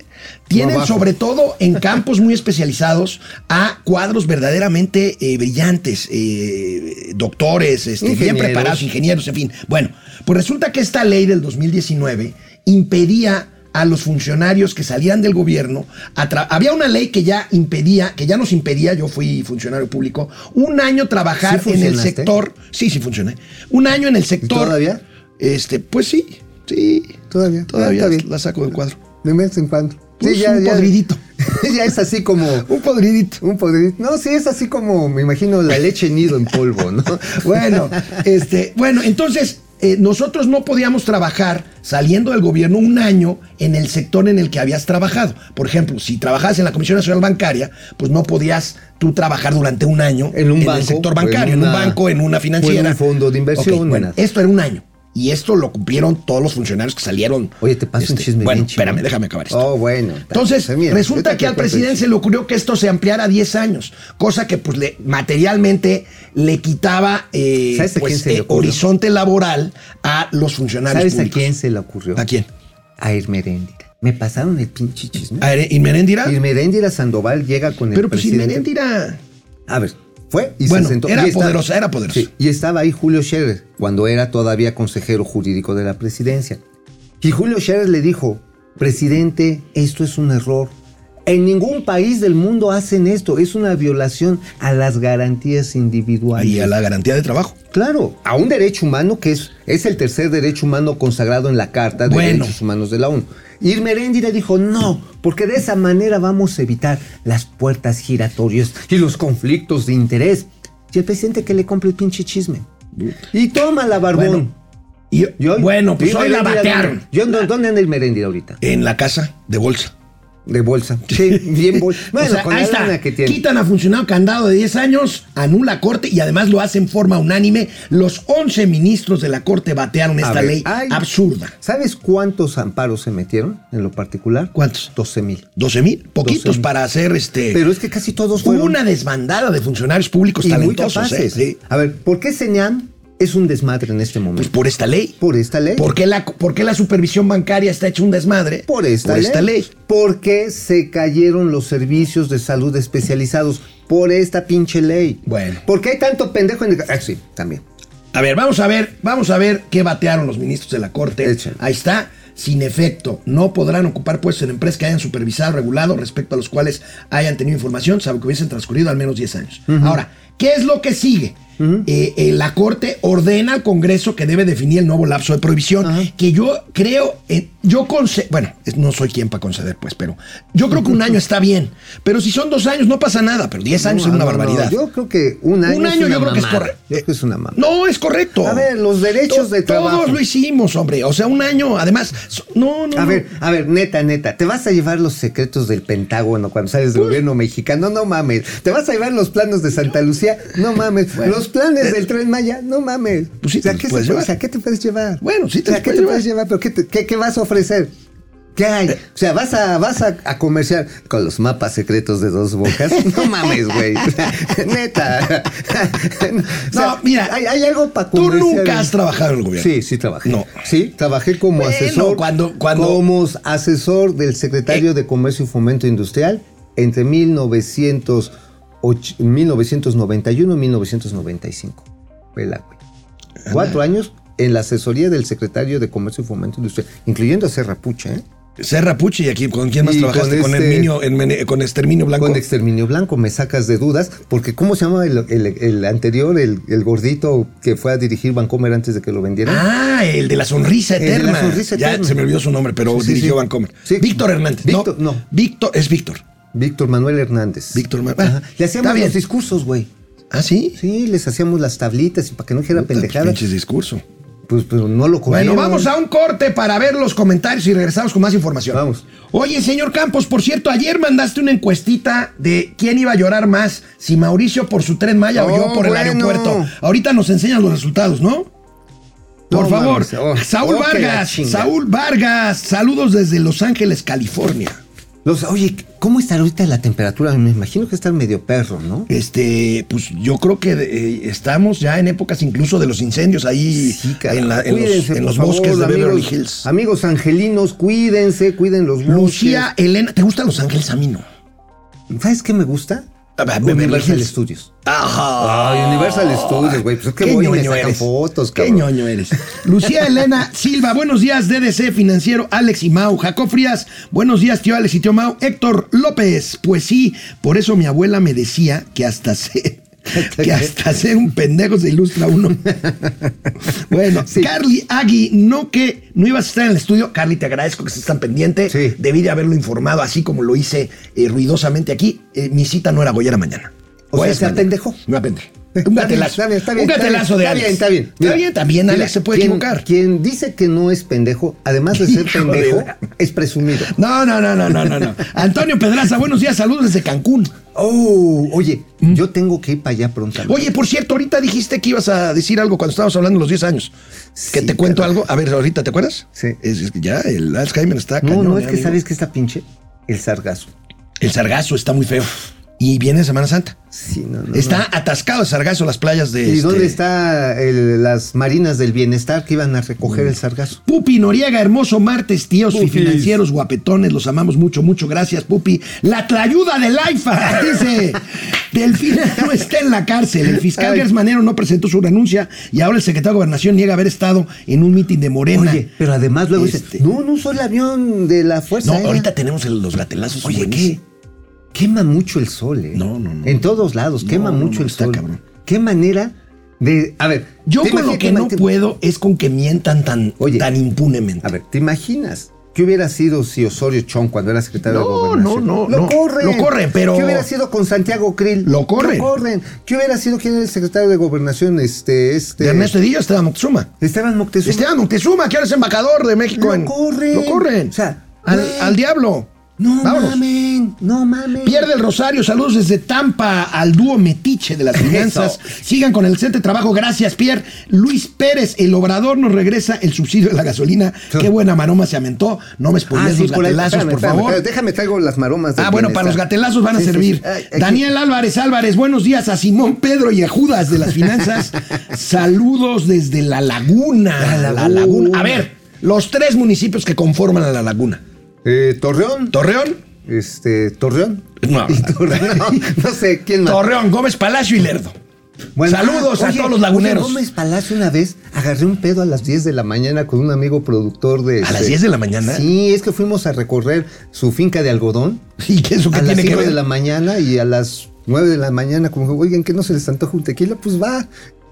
tienen, sobre todo en campos muy especializados a cuadros verdaderamente eh, brillantes, eh, doctores, este, bien preparados, ingenieros, en fin. Bueno, pues resulta que esta ley del 2019 impedía a los funcionarios que salían del gobierno, había una ley que ya impedía, que ya nos impedía, yo fui funcionario público, un año trabajar ¿Sí en el sector, sí, sí funcioné, un año en el sector. todavía? Este, pues sí, sí. Todavía. Todavía Ah, bien. la saco del cuadro. De vez en cuando. Pues un podridito. [laughs] ya es así como. Un podridito. Un podridito. No, sí, es así como, me imagino, la leche nido en polvo, ¿no? [laughs] Bueno, este, bueno, entonces eh, nosotros no podíamos trabajar saliendo del gobierno un año en el sector en el que habías trabajado. Por ejemplo, si trabajabas en la Comisión Nacional Bancaria, pues no podías tú trabajar durante un año En un el banco, sector en bancario, en, un banco, en una o en financiera. un fondo de inversión, Ok, bueno, esto era un año. Y esto lo cumplieron todos los funcionarios que salieron. Oye, te paso un este, chisme Bueno, bien espérame, déjame acabar esto. Oh, bueno. Entonces, mira, resulta que al presidente se le ocurrió que esto se ampliara a 10 años, cosa que pues le, materialmente le quitaba eh, ¿Sabes a pues, le eh, horizonte laboral a los funcionarios ¿Sabes a quién se le ocurrió? ¿A quién? A Irmeréndira. Me pasaron el pinche chisme. ¿A Inmeréndira? Irmeréndira Sandoval llega con el Pero pues presidente. Inmeréndira... A ver, fue y Bueno, se sentó. era y estaba- poderosa, era poderosa. Sí, y estaba ahí Julio Scherer, cuando era todavía consejero jurídico de la presidencia. Y Julio Scherer le dijo, presidente, esto es un error. En ningún país del mundo hacen esto. Es una violación a las garantías individuales. Ahí a la garantía de trabajo. Claro, a un derecho humano que es, es el tercer derecho humano consagrado en la Carta de Bueno. Derechos Humanos de la ONU. Irmeréndira dijo no, porque de esa manera vamos a evitar las puertas giratorias y los conflictos de interés. Y el presidente que le compre el pinche chisme. Y toma la barbón. Bueno, Y, Y hoy- bueno, pues hoy la batearon. ¿dónde- ¿Dónde, dónde anda Irmeréndira ahorita? En la casa de bolsa. De bolsa. Sí, bien bolsa. [laughs] Bueno, O sea, con ahí la está. lana que tiene. Quitan a funcionario candado de 10 años, anula corte y además lo hace en forma unánime. Los 11 ministros de la corte batearon A esta ver, ley absurda. ¿Sabes cuántos amparos se metieron en lo particular? ¿Cuántos? 12 mil. 12 mil, poquitos 12,000. para hacer este. Pero es que casi todos Hubo fueron. una desbandada de funcionarios públicos y muy talentosos. capaces. ¿eh? Sí. A ver, ¿por qué Señam es un desmadre en este Pues momento? por esta ley. por esta ley. ¿Por qué, la, por qué la supervisión bancaria está hecha un desmadre? Por esta, Por ley. esta ley. Porque se cayeron los servicios de salud especializados por esta pinche ley. Bueno. ¿Por qué hay tanto pendejo en el... Ah, sí, también. A ver, vamos a ver, vamos a ver qué batearon los ministros de la Corte. Échale. Ahí está. Sin efecto, no podrán ocupar puestos en empresas que hayan supervisado, regulado, respecto a los cuales hayan tenido información, salvo que hubiesen transcurrido al menos 10 años. Ahora, ¿qué es lo que sigue? Eh, eh, la Corte ordena al Congreso que debe definir el nuevo lapso de prohibición, que yo creo, eh, yo concedo, bueno, no soy quien para conceder, pues, pero yo creo que un año está bien. Pero si son dos años, no pasa nada, pero 10 años No, es una no, no, barbaridad. Yo creo que un año, Un es año una yo creo que es correcto. Yo creo que es una mamá. No, es correcto. A ver, los derechos de trabajo. Todos lo hicimos, hombre. O sea, un año, además. so- No, no. A ver, a ver, neta, neta, ¿te vas a llevar los secretos del Pentágono cuando sales del gobierno mexicano? No mames. ¿Te vas a llevar los planos de Santa Lucía? No mames. los planes del Tren Maya? No mames. Pues sí o sea, ¿qué, puedes o sea, ¿qué te puedes llevar? Bueno, sí te o sea, ¿qué puedes te puedes llevar? ¿Pero qué, te- qué- qué vas a ofrecer? ¿Qué hay? O sea, vas a, vas a, a comerciar con los mapas secretos de dos bocas. [laughs] No mames, güey. [laughs] O sea, Neta. O sea, No, mira, hay, hay algo para Tú nunca has trabajado en el gobierno. Sí, sí trabajé. No. Sí, trabajé como Bueno, asesor. cuando- cuando- Como asesor del secretario Eh. de Comercio y Fomento Industrial entre 1908 1991 y 1995. Vela, güey. Cuatro años en la asesoría del secretario de Comercio y Fomento Industrial, incluyendo a Serra Pucha, ¿eh? Serra Puchi, ¿y aquí con quién más Y trabajaste? con Con, este- Herminio- Hermene- con Exterminio Blanco. Con Exterminio Blanco me sacas de dudas, porque ¿cómo se llama el, el- el anterior, el, el gordito que fue a dirigir Vancomer antes de que lo vendieran? Ah, el de la sonrisa El de la eterna. Ya se me olvidó su nombre, pero sí, dirigió sí. Vancomer. Sí. Víctor Hernández. Víctor, no. no. Víctor, es Víctor. Víctor Manuel Hernández. Víctor Ma- Ajá. Ah, Le está hacíamos bien. los discursos, güey. Ah, sí. Sí, les hacíamos las tablitas y para que no dijera Puta, pendejada. pinches discurso. Pues, pero no lo Bueno, comieron. vamos a un corte para ver los comentarios y regresamos con más información. Vamos. Oye, señor Campos, por cierto, ayer mandaste una encuestita de quién iba a llorar más, si Mauricio por su tren Maya o yo Oh, por el bueno. aeropuerto. Ahorita nos enseñan los resultados, ¿no? Por No favor, mames, oh, Saúl oh, Vargas. Saúl Vargas, saludos desde Los Ángeles, California. Los- oye, ¿cómo está ahorita la temperatura? Me imagino que está medio perro, ¿no? Este, pues yo creo que eh, estamos ya en épocas incluso de los incendios ahí en, la- en los, Cuídense, en por los favor, bosques de Beverly amigos, Hills. Amigos angelinos, cuídense, cuiden los bosques. Lucía Elena, ¿te gustan Los Ángeles? A mí no. ¿Sabes qué me gusta? A ver, Beverly Universal. Studios. Ajá. Ay, Universal Studios, güey. Pues es que Qué voy y me sacan eres. fotos, Qué cabrón. ñoño eres. [laughs] Lucía Elena Silva, buenos días, DDC Financiero, Alex y Mau. Jacob Frías, buenos días, tío Alex y tío Mau. Héctor López, pues sí, por eso mi abuela me decía que hasta [laughs] ser, [laughs] que hasta ser un pendejo se ilustra uno. [laughs] bueno, Sí. Carly Agui, no que no ibas a estar en el estudio. Carly, te agradezco que estés tan pendiente. Sí. Debí de haberlo informado así como lo hice eh, ruidosamente aquí. Eh, mi cita no era Goyera mañana. O sea, es se mañana. apendejó. Me apendejé. Un gatelazo. Está bien, está bien, un está gatelazo bien, de está Alex. bien, está bien. Está bien, también Alex mira, se puede quien- equivocar. Quien dice que no es pendejo, además de ser pendejo, es presumido. No, no, no, no, no, no, no. Antonio Pedraza, buenos días, saludos desde Cancún. Oh, oye, yo tengo que ir para allá pronto. Oye, por cierto, ahorita dijiste que ibas a decir algo cuando estábamos hablando de los 10 años. que Sí, te cuento algo. A ver, ahorita, ¿te acuerdas? Sí. Es, es que ya el Alzheimer está no, cañón, no, es que amigo. sabes que está pinche el sargazo. El sargazo está muy feo. Y viene Semana Santa. Sí, no, no. está atascado el sargazo las playas de. ¿Y este, dónde está el- las marinas del bienestar que iban a recoger el sargazo? Pupi Noriega, hermoso martes, tíos y Pupis. financieros guapetones, los amamos mucho, mucho, gracias, Pupi. La tlayuda del AIFA, [laughs] dice, Delfina no está en la cárcel, el fiscal Ay. Gers Manero no presentó su renuncia y ahora el secretario de Gobernación niega haber estado en un mitin de Morena. Oye, pero además luego Este- dice, no, no soy el avión de la fuerza. no, Aérea". ahorita tenemos los gatelazos. Oye. ¿qué? Quema mucho el sol, ¿eh? No, no, no. En todos lados, quema No, mucho el sol. cabrón. ¿Qué manera de. A ver. Yo ¿te con lo que no puedo es con que mientan tan, Oye, tan impunemente. A ver, ¿te imaginas? ¿Qué hubiera sido si Osorio Chong, cuando era secretario No, de Gobernación? no, no, Lo no. corren. Lo corren, pero- ¿Qué hubiera sido con Santiago Krill? Lo corren. Lo corren. ¿Qué hubiera sido quién era el secretario de Gobernación? Este, este. de Ernesto Edillo, Esteban Moctezuma. Esteban Moctezuma. Esteban Moctezuma, que ahora es embajador de México Lo en. corren. Lo corren. O sea, al diablo. No Vámonos. mamen, no mamen. Pierde el Rosario, saludos desde Tampa al dúo Metiche de las finanzas. Sigan con el excelente trabajo, gracias Pierre. Luis Pérez, el obrador nos regresa el subsidio de la gasolina. Qué buena maroma se aumentó. No me Ah, spoilees sí, los gatelazos, por favor. espérame, déjame traigo las maromas. del Ah, bueno, para los gatelazos van a Sí, servir. sí. Ay, aquí- Daniel Álvarez Álvarez, buenos días a Simón Pedro y a Judas de las finanzas. [laughs] Saludos desde La Laguna. La La Laguna. A ver, los tres municipios que conforman a La Laguna. Eh, Torreón. Torreón, este, Torreón. No. [laughs] Torreón, no, no sé quién más. Torreón, Gómez Palacio y Lerdo. Saludos a todos los laguneros. oye, Gómez Palacio una vez agarré un pedo a las 10 de la mañana con un amigo productor de... ¿A las este- 10 de la mañana? Sí, es que fuimos a recorrer su finca de algodón [laughs] ¿Y qué eso que a las tiene que 5 ver? de la mañana y a las 9 de la mañana como, oigan, ¿qué no se les antoja un tequila? Pues va.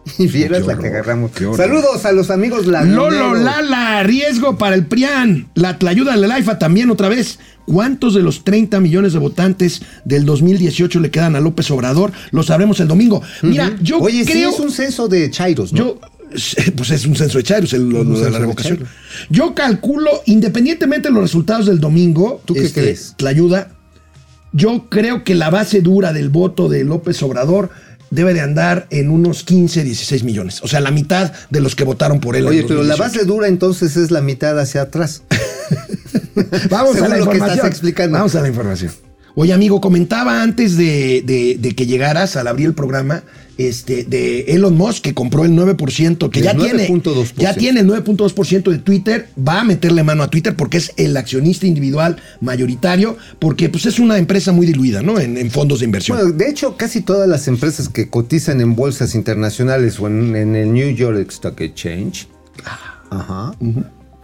[laughs] Y vieras Qué la horror, que agarramos. horror. Saludos a los amigos laguneros. Lolo Lala, riesgo para el PRIAN. La tlayuda de la IFA también otra vez. ¿Cuántos de los 30 millones de votantes del 2018 le quedan a López Obrador? Lo sabremos el domingo. Mira, yo Oye, creo... sí, es un censo de Chairos, ¿no? Yo, [laughs] pues es un censo de Chairos, el- lo, de la revocación. Yo calculo, independientemente de los resultados del domingo, ¿Tú qué crees? La ayuda, yo creo que la base dura del voto de López Obrador debe de andar en unos 15, 16 millones. O sea, la mitad de los que votaron por él. Oye, pero la 2018. base dura entonces es la mitad hacia atrás. [laughs] [laughs] Vamos a la lo que información. estás explicando. Vamos a la información. Oye, amigo, comentaba antes de, de- de que llegaras al abrir el programa este, de Elon Musk que compró el 9%, que El ya tiene, 9.2%. ya tiene el 9.2% de Twitter, va a meterle mano a Twitter porque es el accionista individual mayoritario, porque pues es una empresa muy diluida, ¿no? En, en fondos de inversión. Bueno, de hecho, casi todas las empresas que cotizan en bolsas internacionales o en, en el New York Stock Exchange ajá,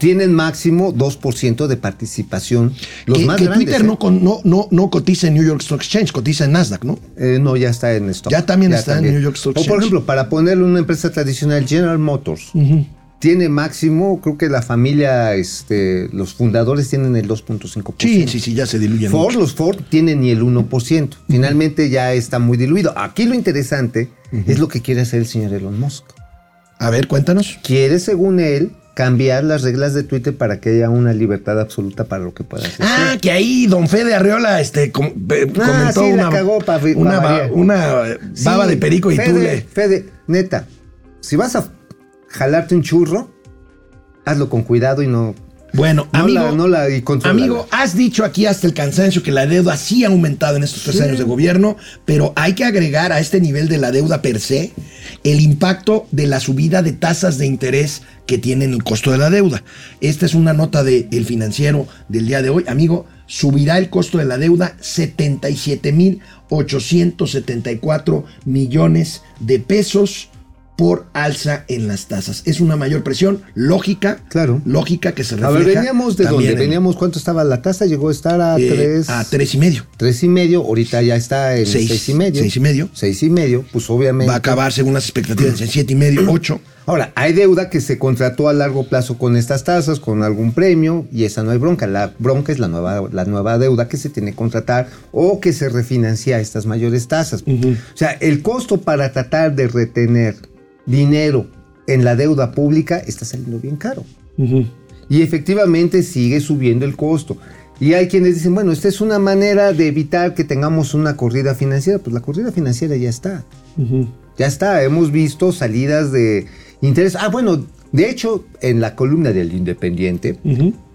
tienen máximo 2% de participación. Los que más que grandes. Twitter ¿eh? no, no, no, no cotiza en New York Stock Exchange, cotiza en Nasdaq, ¿no? Eh, no, ya está en stock. Ya también está en New York Stock O por Exchange. ejemplo, para ponerle una empresa tradicional, General Motors, tiene máximo, creo que la familia, este, los fundadores tienen el 2.5%. Sí, sí, sí, ya se diluyen. Ford, mucho. los Ford tienen ni el 1%. Finalmente ya está muy diluido. Aquí lo interesante es lo que quiere hacer el señor Elon Musk. A ver, cuéntanos. Quiere, según él, cambiar las reglas de Twitter para que haya una libertad absoluta para lo que pueda hacer. Ah, que ahí don Fede Arriola este, com- eh, Ah, comentó sí, una, cagó pa- pa una, ba- variar. una, eh, Sí, baba de perico y Fede, tú le... Fede, neta, si vas a jalarte un churro, hazlo con cuidado y no... Bueno, No amigo, la- no la- y contrólala. amigo, has dicho aquí hasta el cansancio que la deuda sí ha aumentado en estos tres años de gobierno, pero hay que agregar a este nivel de la deuda per se el impacto de la subida de tasas de interés que tiene en el costo de la deuda. Esta es una nota de El Financiero del día de hoy. Amigo, subirá el costo de la deuda 77.874 millones de pesos por alza en las tasas. Es una mayor presión lógica, Claro. lógica que se A refleja. ver, veníamos de dónde? en- Veníamos, ¿cuánto estaba la tasa? Llegó a estar a eh, tres... a tres y medio. Tres y medio, ahorita ya está en Seis, seis, y medio. seis y medio. Seis y medio, pues obviamente. Va a acabar según las expectativas en siete y medio, ocho. Ahora, hay deuda que se contrató a largo plazo con estas tasas, con algún premio, y esa no hay bronca. La bronca es la nueva, la nueva deuda que se tiene que contratar o que se refinancia a estas mayores tasas. O sea, el costo para tratar de retener dinero en la deuda pública está saliendo bien caro. Y efectivamente sigue subiendo el costo. Y hay quienes dicen, bueno, esta es una manera de evitar que tengamos una corrida financiera. Pues la corrida financiera ya está. Ya está, hemos visto salidas de interés. Ah, bueno, de hecho, en la columna del Independiente,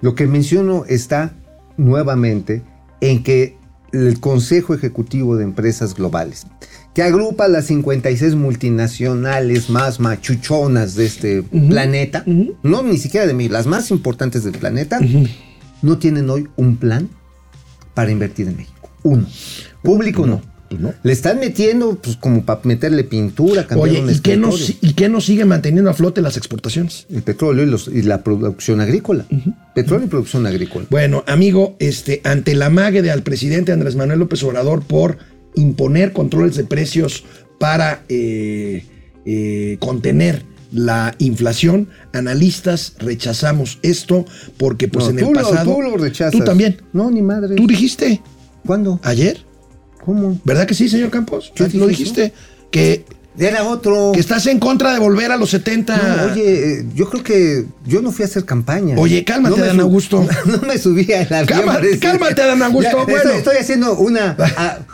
lo que menciono está nuevamente en que el Consejo Ejecutivo de Empresas Globales, que agrupa las 56 multinacionales más machuchonas de este planeta, no ni siquiera de mí, las más importantes del planeta, no tienen hoy un plan para invertir en México. Uno. Público no. No. Le están metiendo, pues, como para meterle pintura, cambiar Oye, un ¿y qué, nos. ¿y qué nos sigue manteniendo a flote las exportaciones? El petróleo y, los- y la producción agrícola. Petróleo y producción agrícola. Bueno, amigo, este, ante la mague de al presidente Andrés Manuel López Obrador por imponer controles de precios para eh, eh, contener la inflación, analistas rechazamos esto porque pues No, en el tú lo- pasado... tú lo rechazas. Tú también. No, ni madre. Tú dijiste ¿Cuándo? ayer, ¿Cómo? ¿verdad que sí, señor Campos? Yo Ah, lo eso. dijiste, que, Era otro. que estás en contra de volver a los 70. No, oye, yo creo que yo no fui a hacer campaña. Oye, cálmate, No Dan Augusto. [laughs] No me subí al avión. Cálmate, cálmate, Dan Augusto, Ya, bueno. Estoy, estoy haciendo una.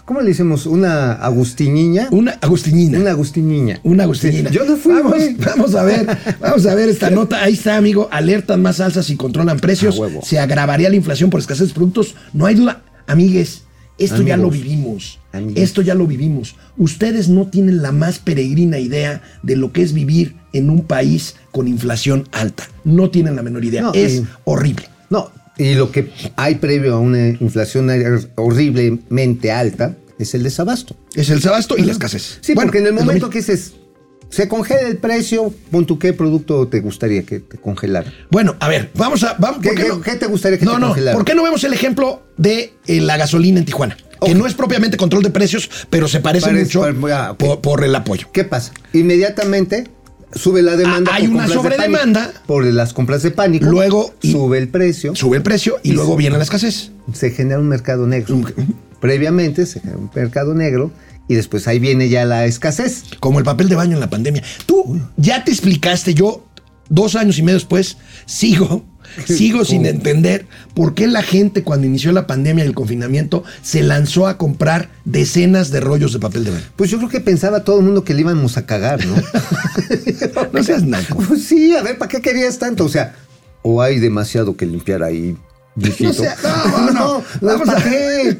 ¿Cómo le decimos? Una agustiniña. Una agustinina. Una agustiniña. Una agustinina. Yo no fui, Vamos, güey. vamos a ver, vamos a ver esta [laughs] nota. Ahí está, amigo. Alertan más alzas y controlan precios. Se agravaría la inflación por escasez de productos. No hay duda. Amigues, esto ya lo vivimos. Esto ya lo vivimos. Ustedes no tienen la más peregrina idea de lo que es vivir en un país con inflación alta. No tienen la menor idea. No, es horrible. No, y lo que hay previo a una inflación horriblemente alta es el desabasto. Es el sabasto y la escasez. Sí, Bueno, porque en el momento que dices, se congela el precio, pon tú qué producto te gustaría que te congelara. Bueno, a ver, vamos a. Vamos, ¿Qué- ¿por qué- no? qué te gustaría que no, te no, congelara? ¿Por qué no vemos el ejemplo de eh, la gasolina en Tijuana? Que no es propiamente control de precios, pero se parece Parece- mucho ah, por, por el apoyo. ¿Qué pasa? Inmediatamente sube la demanda. Ah, hay por una de sobredemanda. pánico. Por las compras de pánico. Luego, y- sube el precio. Sube el precio y, Y luego viene la escasez. se genera un mercado negro. Previamente se genera un mercado negro y después ahí viene ya la escasez. Como el papel de baño en la pandemia. Tú ya te explicaste, yo dos años y medio después sigo, [laughs] sigo sin entender por qué la gente cuando inició la pandemia y el confinamiento se lanzó a comprar decenas de rollos de papel de baño. Pues yo creo que pensaba todo el mundo que le íbamos a cagar, ¿no? [laughs] No seas naco. Pues sí, a ver, ¿para qué querías tanto? O sea, o hay demasiado que limpiar ahí. No sea- no, no, vamos ¿para a- qué?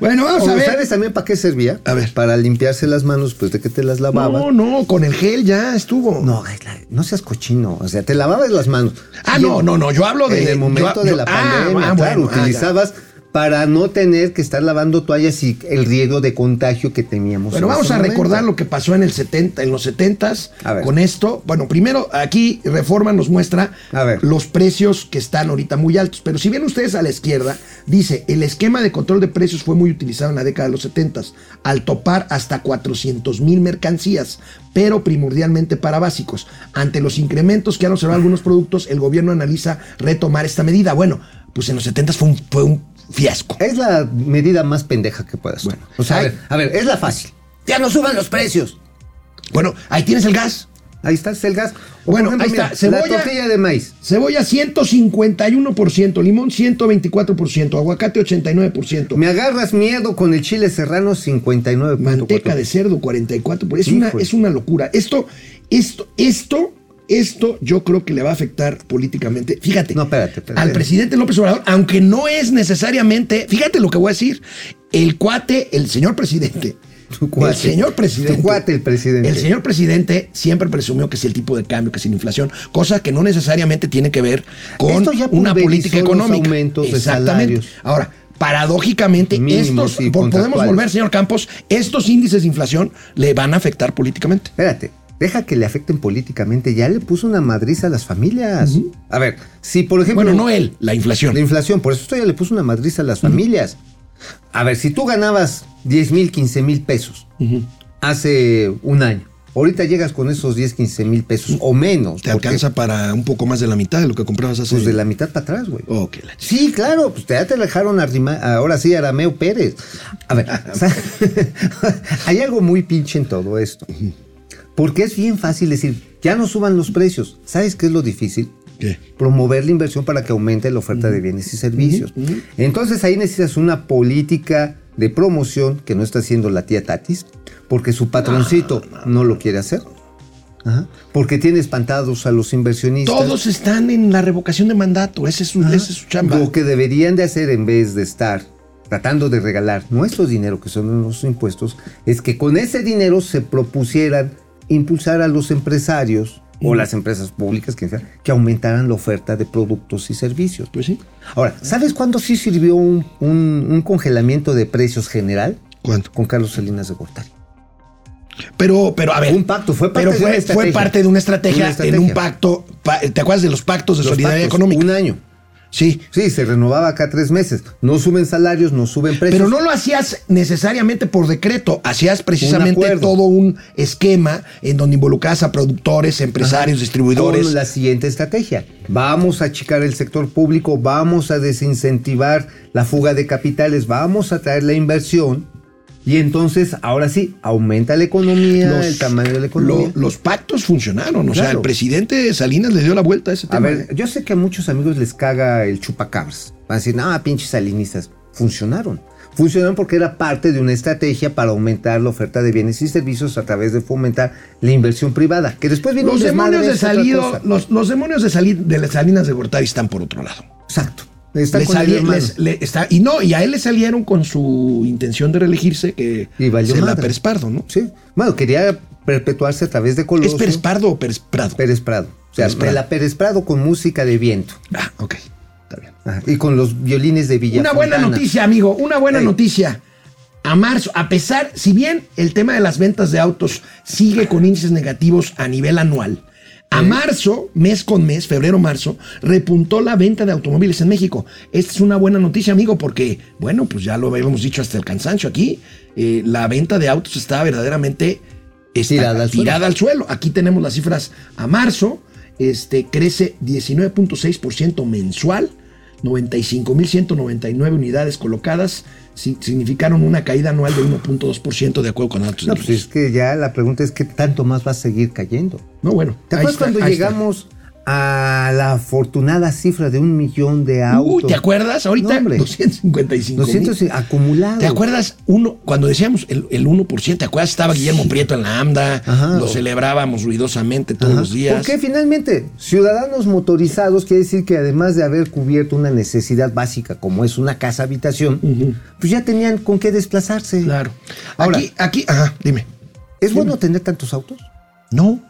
Bueno, vamos a ver. ¿Sabes también para qué servía? A ver. Para limpiarse las manos, pues de que te las lavabas. No, no, con el gel ya estuvo. No, no seas cochino. O sea, te lavabas las manos. Ah, no, no, no, yo hablo de- En el momento yo- de la ah, pandemia, ah, claro, bueno, ah, utilizabas para no tener que estar lavando toallas y el riesgo de contagio que teníamos. Bueno, en vamos a momento. recordar lo que pasó en el 70, en los 70s A ver. con esto. Bueno, primero aquí Reforma nos muestra A ver. los precios que están ahorita muy altos, pero si ven ustedes a la izquierda, dice, el esquema de control de precios fue muy utilizado en la década de los 70s, al topar hasta 400 mil mercancías, pero primordialmente para básicos. Ante los incrementos que han observado algunos productos, el gobierno analiza retomar esta medida. Bueno, pues en los 70s fue un, fue un fiasco. Es la medida más pendeja que puedas. Bueno, o sea, a hay- ver, a ver, es la fácil. Ya no suban los precios. Bueno, ahí tienes el gas. Ahí está el gas. O, Bueno, ejemplo, ahí está, mira, cebolla- La tortilla de maíz. Cebolla 151%, limón 124%, aguacate 89%, Me agarras miedo con el chile serrano 59. manteca de cerdo 44%. Es una, es una locura. Esto, esto, esto, esto yo creo que le va a afectar políticamente. Fíjate, No, espérate, espérate. al presidente López Obrador, aunque no es necesariamente, fíjate lo que voy a decir, el cuate, el señor presidente. [laughs] Cuate. El señor presidente. Cuate, el presidente. El señor presidente siempre presumió que es el tipo de cambio, que es la inflación, cosa que no necesariamente tiene que ver con Esto ya una política económica. aumentos Exactamente. salarios. Ahora, paradójicamente, Mínimos estos, podemos volver, señor Campos, estos índices de inflación le van a afectar políticamente. Espérate, deja que le afecten políticamente. Ya le puso una madriz a las familias. A ver, si por ejemplo. Bueno, no él, la inflación. La inflación, por eso esto ya le puso una madriz a las familias. A ver, si tú ganabas 10 mil, 15 mil pesos hace un año Ahorita llegas con esos 10, 15 mil pesos o menos. Te alcanza para un poco más de la mitad de lo que comprabas hace. Pues de la mitad para atrás, güey. Que la Sí, claro, pues ya te dejaron arrima- ahora sí Arameo Pérez. A ver, [laughs] [laughs] hay algo muy pinche en todo esto. Porque es bien fácil decir, ya no suban los precios. ¿Sabes qué es lo difícil? ¿Qué? Promover la inversión para que aumente la oferta de bienes y servicios. Entonces ahí necesitas una política de promoción que no está haciendo la tía Tatis, porque su patroncito no, lo quiere hacer. Ajá. Porque tiene espantados a los inversionistas. Todos están en la revocación de mandato. Ese es su, ese es su chamba. Lo que deberían de hacer en vez de estar tratando de regalar nuestro dinero, que son los impuestos, es que con ese dinero se propusieran impulsar a los empresarios o las empresas públicas que, aumentaran la oferta de productos y servicios. Pues sí. Ahora, ¿sabes cuándo sí sirvió un, un- un congelamiento de precios general? ¿Cuánto? Con Carlos Salinas de Gortari. Pero, pero, a ver. Un pacto, fue parte pero de fue, una fue estrategia. parte de una estrategia, Una estrategia. en un pacto. pa- ¿Te acuerdas de los pactos de Los solidaridad pactos, económica? Un año. Sí. Sí, se renovaba cada tres meses. No suben salarios, no suben precios. Pero no lo hacías necesariamente por decreto, hacías precisamente todo un esquema en donde involucrabas a productores, empresarios, distribuidores. Con la siguiente estrategia. Vamos a achicar el sector público, vamos a desincentivar la fuga de capitales, vamos a traer la inversión. Y entonces, ahora sí, aumenta la economía, Los- el tamaño de la economía. lo- los pactos funcionaron. O sea, el presidente Salinas le dio la vuelta a ese a tema. ver, yo sé que a muchos amigos les caga el chupacabras. Van a decir, no, pinches salinistas. Funcionaron. Funcionaron porque era parte de una estrategia para aumentar la oferta de bienes y servicios a través de fomentar la inversión privada. Que después viene los demonios de salido, los, los demonios de salir de las Salinas de Gortari están por otro lado. Exacto. Está Le con el les- le- está, y no, y a él le salieron con su intención de reelegirse que Y valió se la. Pérez Pardo, ¿no? Sí. Bueno, quería perpetuarse a través de Colosio. ¿Es Pérez Pardo o Pérez Prado? Pérez Prado. O sea, Pérez Prado. la Pérez Prado con música de viento. Ah, ok. Está bien. Ajá, Y con los violines de Villa Una buena noticia, amigo, una buena noticia. A marzo, a pesar, si bien el tema de las ventas de autos sigue con índices negativos a nivel anual, a marzo, mes con mes, febrero-marzo, repuntó la venta de automóviles en México. Esta es una buena noticia, amigo, porque, bueno, pues ya lo habíamos dicho hasta el cansancio aquí, eh, la venta de autos está verdaderamente está Tirada al suelo. al suelo. Aquí tenemos las cifras a marzo, este, crece 19.6% mensual, 95.199 unidades colocadas, si- significaron una caída anual de 1.2% de acuerdo con datos No, pues es que ya la pregunta es qué tanto más va a seguir cayendo. No, bueno. ¿Te acuerdas está, cuando está. A la afortunada cifra de un millón de autos? Uy, ¿te acuerdas? Ahorita No, hombre. 255 mil. 200 acumulados. ¿Te acuerdas? Uno, cuando decíamos el, el 1%, ¿te acuerdas? Estaba Guillermo Prieto en la AMDA, Ajá. lo celebrábamos ruidosamente todos Ajá. los días. Porque finalmente, ciudadanos motorizados quiere decir que además de haber cubierto una necesidad básica como es una casa habitación, pues ya tenían con qué desplazarse. Claro. Ahora, aquí, aquí, ajá, dime. ¿es bueno tener tantos autos? No,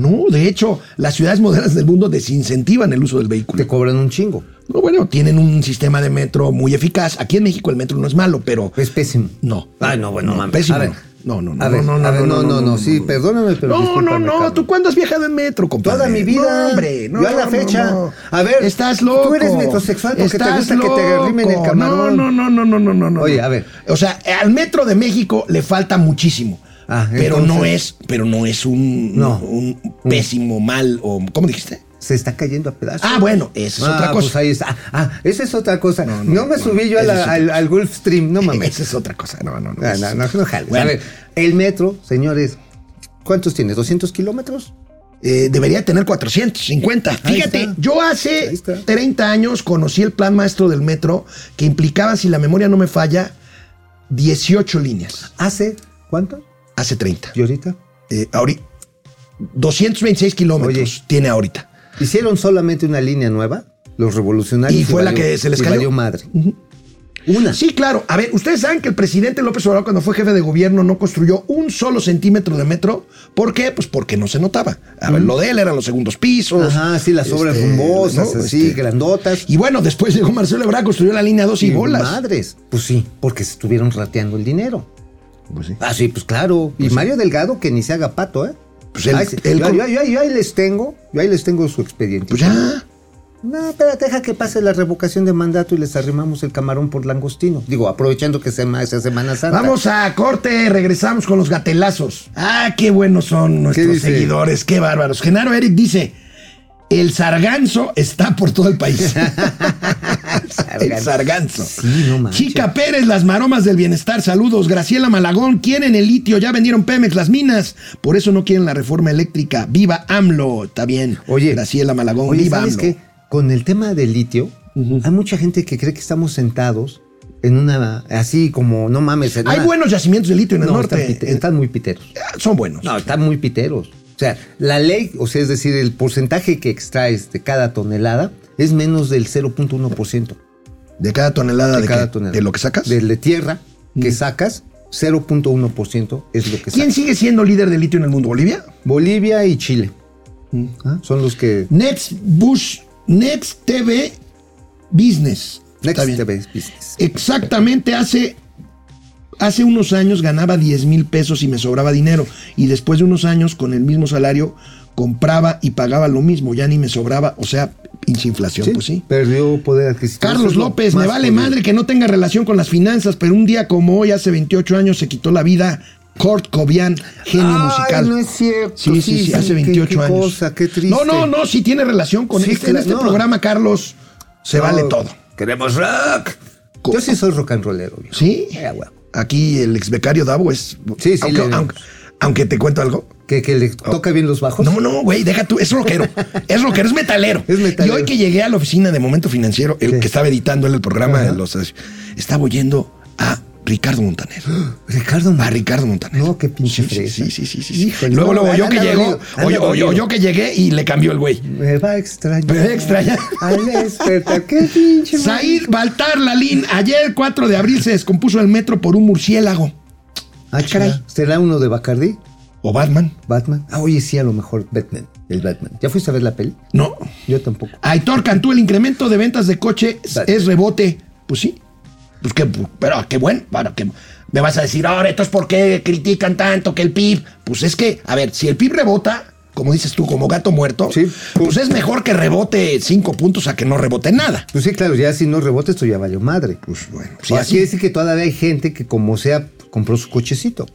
no, de hecho, las ciudades modernas del mundo desincentivan el uso del vehículo. Te cobran un chingo. No, bueno, tienen un sistema de metro muy eficaz. Aquí en México el metro no es malo, pero Es pésimo. no. Ay, no, bueno, mames. Pésimo. A ver. no, no, no, A ver, no, no, a ver, no, no, no, sí, perdóname, pero No, no, no. ¿tú cuándo has viajado en metro, compadre? Toda mi vida. No, hombre, no. Yo a la no, fecha. no. A ver, estás loco. tú eres metrosexual porque te Estás gusta que te arrimen el loco. camarón. No, no, no, no, no, no, no. Oye, no. a ver. O sea, al metro de México le falta muchísimo. Ah, pero entonces- no es, pero no es un, No. un pésimo mal o ¿cómo dijiste? Se está cayendo a pedazos. Ah, bueno, esa es Ah, otra pues cosa. ahí está. Ah, esa es otra cosa. No, No, no, me subí yo a la- al, al Gulfstream, no [laughs] mames. Esa es otra cosa. No, no, no. Ah, no, no, no jales. Bueno. A ver, el metro, señores, ¿cuántos tiene? ¿200 kilómetros? Eh, debería tener 450. Ahí Fíjate, yo hace está. 30 años conocí el plan maestro del metro que implicaba, si la memoria no me falla, 18 líneas. ¿Hace cuánto? Hace 30. ¿Y ahorita? Eh, ahorita, 226 kilómetros Oye. tiene ahorita. Hicieron solamente una línea nueva, los revolucionarios. Y fue la valió- que se les y cayó. valió madre. Una. Sí, claro. A ver, ustedes saben que el presidente López Obrador, cuando fue jefe de gobierno, no construyó un solo centímetro de metro. ¿Por qué? Pues porque no se notaba. A ver, lo de él eran los segundos pisos. Ajá, sí, las obras este, rumbosas, ¿no? así, Este, grandotas. Y bueno, después llegó Marcelo Ebrard, construyó la línea 2 y, bolas. Madres. Pues sí, porque se estuvieron rateando el dinero. Pues sí. Ah, sí, pues claro. y Mario Delgado, que ni se haga pato, ¿eh? Pues él- Ay, sí. él yo, yo- yo- yo ahí les tengo, yo ahí les tengo su expediente. Pues ya. No, espérate, deja que pase la revocación de mandato y les arrimamos el camarón por langostino. Digo, aprovechando que se sea Semana Santa. Vamos a corte, regresamos con los gatelazos. Ah, qué buenos son nuestros seguidores, qué bárbaros. Genaro Eric dice, el sarganzo está por todo el país. [laughs] el sarganzo. Sí, no manches. Chica Pérez, las maromas del bienestar, saludos. Graciela Malagón, quieren el litio, ya vendieron Pemex las minas, por eso no quieren la reforma eléctrica. Viva AMLO, está bien. Oye, Graciela Malagón, Oye, viva ¿sabes AMLO. qué? Con el tema del litio, hay mucha gente que cree que estamos sentados en una, así como, no mames. Hay una- buenos yacimientos de litio en el No, norte. Están, pite- están muy piteros. Son buenos. No, están muy piteros. O sea, la ley, o sea, es decir, el porcentaje que extraes de cada tonelada es menos del 0.1%. De cada tonelada de, de cada qué? tonelada. ¿De lo que sacas. De, de tierra que sacas, 0.1% es lo que ¿Quién sacas. sigue siendo líder de litio en el mundo? ¿Bolivia? Bolivia y Chile. ¿Ah? Son los que... Next Bush, Next TV Business. Next. TV Business. Exactamente hace, hace unos años ganaba 10 mil pesos y me sobraba dinero. Y después de unos años, con el mismo salario, compraba y pagaba lo mismo. Ya ni me sobraba. O sea, pinche inflación, Sí, pues sí. Perdió poder adquisitivo. Carlos López, me vale madre que no tenga relación con las finanzas, pero un día como hoy, hace 28 años, se quitó la vida Kurt Cobian, genio Ay, musical. no es cierto. Sí, sí, sí, hace qué- 28 qué años. cosa, qué triste. No, no, no, sí tiene relación con Sí, este, en este no. programa, Carlos. Se No, vale todo. Queremos rock. Co- Yo sí soy rock and rollero. viejo. ¿Sí? Eh. Aquí el ex becario Davo es. Sí, sí, Aunque, aunque, aunque te cuento algo. Que, que le toca bien los bajos. No, no, güey, deja tú. Es rockero. [laughs] Es rockero, es metalero. Es metalero. Y hoy que llegué a la oficina de Momento Financiero, el que estaba editando el programa, de los, estaba oyendo a Ricardo Montaner. [gasps] Ricardo A Ricardo Montaner. No, qué pinche Sí, sí, sí, sí, sí. Híjole, luego, no, luego yo que llegó, o yo- yo- que llegué y le cambió el güey. Me va a extrañar. Me va a extrañar. Al despertar. Qué pinche. [laughs] Said Baltar Lalín, ayer 4 de abril se descompuso el metro por un murciélago. Ah, caray. ¿Será uno de Bacardi? ¿O Batman? Batman. Ah, oye, sí, a lo mejor Batman. El Batman. ¿Ya fuiste a ver la peli? No. Yo tampoco. Aitor Cantú, el incremento de ventas de coche es- rebote. Pues sí. Pues que, pero qué bueno. Que me vas a decir, ahora, entonces, ¿por qué critican tanto que el PIB? Pues es que, a ver, si el PIB rebota, como dices tú, como gato muerto, Sí. pues es mejor que rebote cinco puntos a que no rebote nada. Pues sí, claro, ya si no rebote esto ya valió madre. Pues bueno, sí, así así quiere decir que todavía hay gente que como sea compró su cochecito.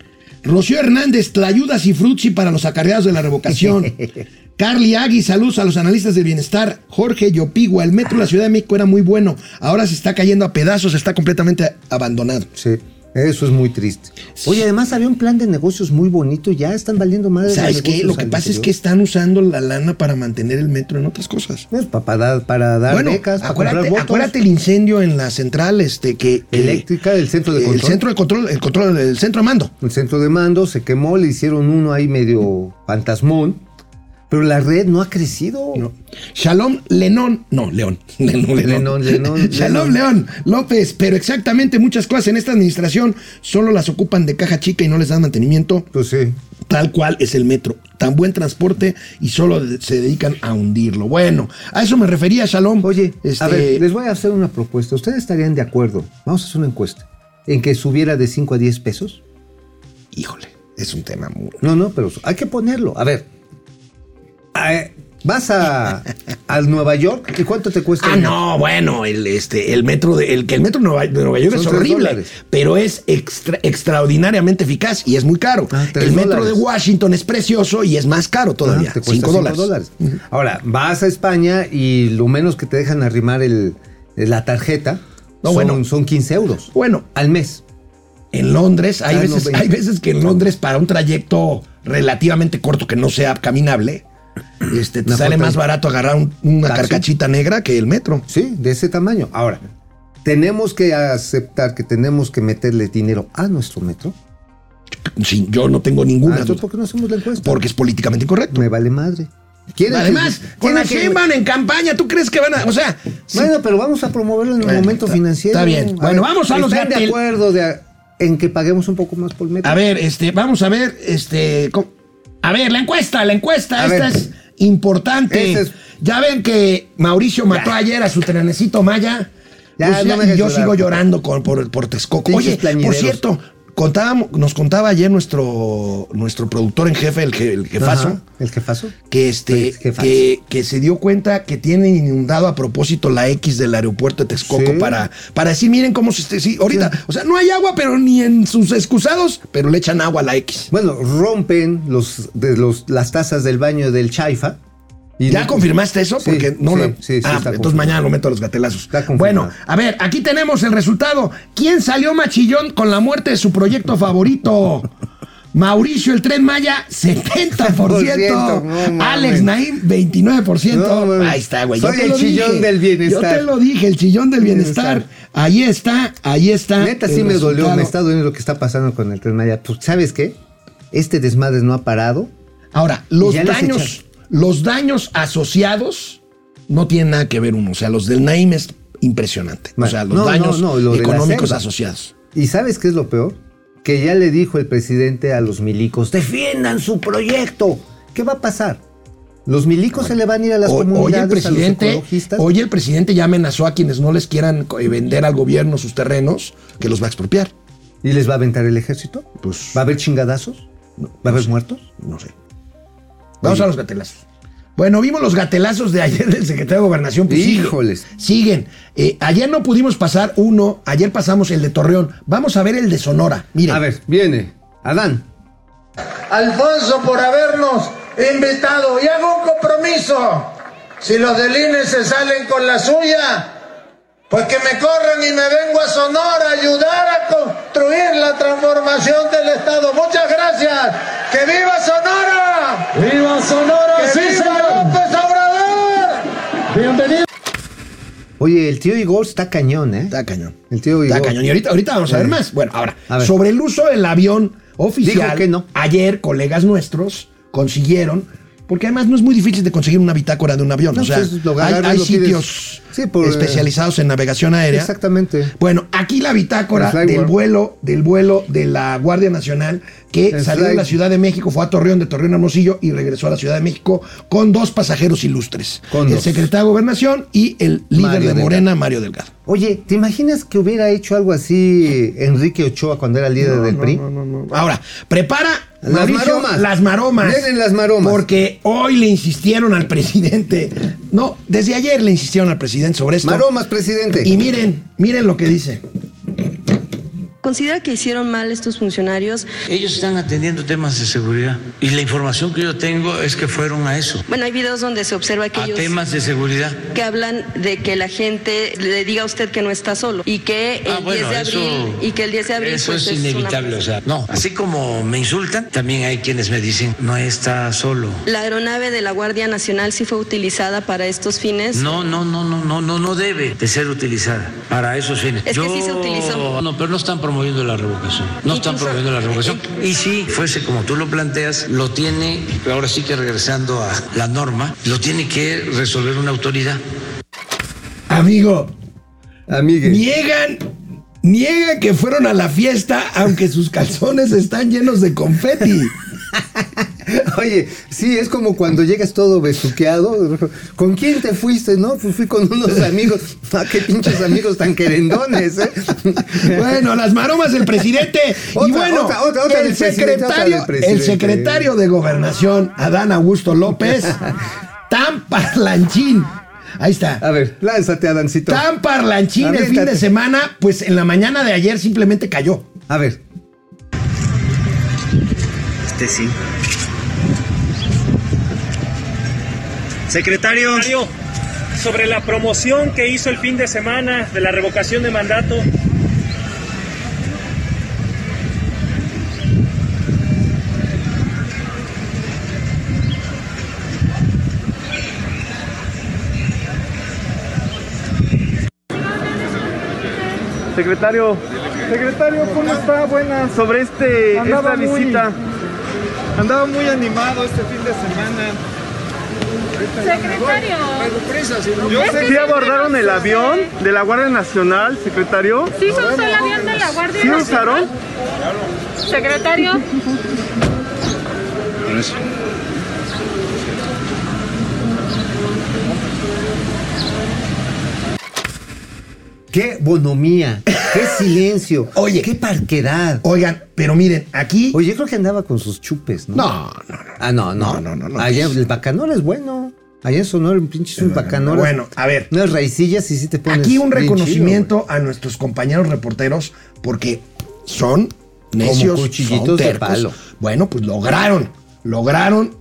Rocío Hernández, Tlayudas y Frutzi para los acarreados de la revocación. [laughs] Carly Agui, saludos a los analistas del bienestar. Jorge Yopigua, el metro de la Ciudad de México era muy bueno. Ahora se está cayendo a pedazos, está completamente abandonado. Sí. Eso es muy triste. Oye, además había un plan de negocios muy bonito, ya están valiendo madre. los ¿Sabes qué? Lo que pasa es que están usando la lana para mantener el metro en otras cosas. Es pa- para, dar- para dar bueno, becas, para acuérdate, comprar votos. acuérdate el incendio en la central, este, que Eléctrica, el centro de el control. centro de control, el control, el centro de mando. El centro de mando se quemó, le hicieron uno ahí medio fantasmón, pero la red no ha crecido. No. Shalom Lenón, no, León. [laughs] Lenón, Lenón, Lenón, [laughs] Shalom León López, pero exactamente muchas cosas en esta administración solo las ocupan de caja chica y no les dan mantenimiento. Pues sí. Tal cual es el metro. Tan buen transporte y solo se dedican a hundirlo. Bueno, a eso me refería, Shalom. Oye, Este, a ver, les voy a hacer una propuesta. ¿Ustedes estarían de acuerdo? Vamos a hacer una encuesta. ¿En que subiera de 5 a 10 pesos? híjole, es un tema muy. No, no, pero hay que ponerlo. A ver. Eh, Vas a, a Nueva York y cuánto te cuesta. Ah, no, bueno, el, este, el metro de, el, que el metro de Nueva, de Nueva York Son es horrible, pero es extra- extraordinariamente eficaz y es muy caro. Ah, el metro dólares. de Washington es precioso y es más caro todavía, Ah, te cuesta 5 cinco dólares. Ahora, vas a España y lo menos que te dejan arrimar el, la tarjeta No, son, bueno. son 15 euros. Bueno. Al mes. En Londres, hay, Ah, veces, hay veces que en Londres para un trayecto relativamente corto que no sea caminable, este, te sale más barato agarrar un- una Taxi. carcachita negra que el metro. Sí, de ese tamaño. Ahora, tenemos que aceptar que tenemos que meterle dinero a nuestro metro. Sí, yo no tengo Ah, ninguna duda, ¿por qué no hacemos la encuesta? porque es políticamente incorrecto. me vale madre. ¿Quieren Además, con Sheinbaum en campaña, ¿tú crees que van a...? O sea, sí, Bueno, pero vamos a promoverlo en el Bueno, momento está- financiero. está bien. Bueno, vamos a los ¿están de acuerdo de- en que paguemos un poco más por metro? A ver, este, vamos a ver, este, ¿cómo? A ver, la encuesta, la encuesta, A esta ver. es importante. Es- Ya ven que Mauricio mató ayer a su trenecito Maya. Ya, Pues no me y yo llorar, sigo llorando con- por, por Texcoco. Oye, por cierto, Contábamos- nos contaba ayer nuestro, nuestro productor en jefe, el, je- el jefazo, Ajá, ¿El jefazo? que, este, El jefazo. que, que se dio cuenta que tienen inundado a propósito la X del aeropuerto de Texcoco Sí. para, para decir, miren cómo se esté, sí, ahorita, o sea, no hay agua, pero ni en sus excusados, pero le echan agua a la X. Bueno, rompen los, de los, las tazas del baño del Chaifa. Y ¿Ya no- confirmaste eso? Sí, Porque no sí, lo. sí, sí, ah, entonces mañana lo meto a los gatelazos. Bueno, a ver, aquí tenemos el resultado. ¿Quién salió machillón con la muerte de su proyecto [laughs] favorito? Mauricio el Tren Maya, 70%. [laughs] No. Alex Naim, 29%. No ahí está, güey. Soy el chillón dije. del bienestar. Yo te lo dije, el chillón del bienestar. Bienestar. Ahí está, ahí está. Neta, sí me dolió, me está doliendo lo que está pasando con el Tren Maya. Pues, ¿sabes qué? Este desmadre no ha parado. Ahora, los daños, los daños asociados no tienen nada que ver uno. O sea, los del Naim es impresionante. O sea, los no, daños no, no, lo de la económicos asociados. ¿Y sabes qué es lo peor? Que ya le dijo el presidente a los milicos, defiendan su proyecto. ¿Qué va a pasar? Los milicos se le van a ir a las O- Hoy el comunidades, a los presidente, ecologistas. hoy el presidente ya amenazó a quienes no les quieran eh, vender al gobierno sus terrenos que los va a expropiar. ¿Y les va a aventar el ejército? Pues ¿Va a haber chingadazos? ¿Va a haber muertos? no sé. Vamos a los gatelazos. Bueno, vimos los gatelazos de ayer del secretario de Gobernación. Pues sigue. Híjoles. Siguen. Eh, ayer no pudimos pasar uno, ayer pasamos el de Torreón. Vamos a ver el de Sonora. Miren. A ver, viene. Adán. Alfonso por habernos invitado y hago un compromiso. Si los del INE se salen con la suya, pues que me corran y me vengo a Sonora a ayudar a construir la transformación del Estado. Muchas gracias. ¡Que viva Sonora! ¡Viva Sonora! ¡Que viva López Obrador! Bienvenido. Oye, el tío Igor está cañón, ¿eh? Está cañón. El tío Está Igor. cañón. Y ahorita, ahorita vamos a ver más. Bueno, ahora, A ver. sobre el uso del avión oficial. Dijo que no. Ayer, colegas nuestros consiguieron, porque además no es muy difícil de conseguir una bitácora de un avión. No, o sea, pues, lo hay, lo sitios Sí, por, eh, especializados en navegación aérea. Exactamente. Bueno, aquí la bitácora del vuelo, del vuelo de la Guardia Nacional que El salió de la Ciudad de México, fue a Torreón, de Torreón a Hermosillo y regresó a la Ciudad de México con dos pasajeros ilustres. Con el dos. secretario de Gobernación y el líder Mario de Delgado. Morena, Mario Delgado. Oye, ¿te imaginas que hubiera hecho algo así Enrique Ochoa cuando era líder del PRI? Ahora, prepara Las maromas. las maromas. Vienen las maromas. Porque hoy le insistieron al presidente. No, desde ayer le insistieron al presidente sobre esto. Maromas, presidente. Y miren, miren lo que dice. ¿Considera que hicieron mal estos funcionarios? Ellos están atendiendo temas de seguridad y la información que yo tengo es que fueron a eso, Bueno, hay videos donde se observa que a ellos temas de seguridad. que hablan de que la gente le diga a usted que no está solo y que el Ah, bueno, 10 de eso, abril y que el 10 de abril eso pues, es una- inevitable, o sea, no, así como me insultan, también hay quienes me dicen no está solo. La aeronave de la Guardia Nacional sí fue utilizada para estos fines. No, no, no, no, no, no, no debe de ser utilizada para esos fines. Es que sí se utilizó. No, pero no están promoviendo la revocación. No están promoviendo la revocación. Y si fuese como tú lo planteas, lo tiene, ahora sí que regresando a la norma, lo tiene que resolver una autoridad. Amigo, Amigue. niegan, niegan que fueron a la fiesta, aunque sus calzones están llenos de confeti. [laughs] [laughs] Oye, sí, es como cuando llegas todo besuqueado. ¿Con quién te fuiste, no? Pues fui con unos amigos. Ah, qué pinches amigos tan querendones, ¿eh? [laughs] Bueno, las maromas del presidente. y [laughs] Otra, bueno, otra, otra, otra el, secretario, el secretario de Gobernación, Adán Augusto López, tan parlanchín. Ahí está. A ver, lánzate, Adancito. Tan parlanchín el fin de semana, pues en la mañana de ayer simplemente cayó. A ver. Este sí. Secretario. Secretario, sobre la promoción que hizo el fin de semana de la revocación de mandato. Secretario, secretario, ¿cómo está? Buena. Sobre este esta visita. Andaba muy animado este fin de semana. Secretario. Yo sé que sí abordaron el avión de la Guardia Nacional, secretario. ¿Sí se usó el avión de la Guardia ¿Sí Nacional? usaron? Secretario. Qué bonomía, qué [laughs] silencio, Oye. qué parquedad. Oigan, pero miren, aquí. Oye, yo creo que andaba con sus chupes, ¿no? No, no, no. Ah, no, no. No, no, no, no. Allá el bacanora es bueno. Allá en Sonora, un pinche un bacanora. Bueno, a ver. Unas raicillas y sí te pones. Aquí un reconocimiento a nuestros compañeros reporteros porque son necios, cuchillitos son de palo. Bueno, pues lograron, lograron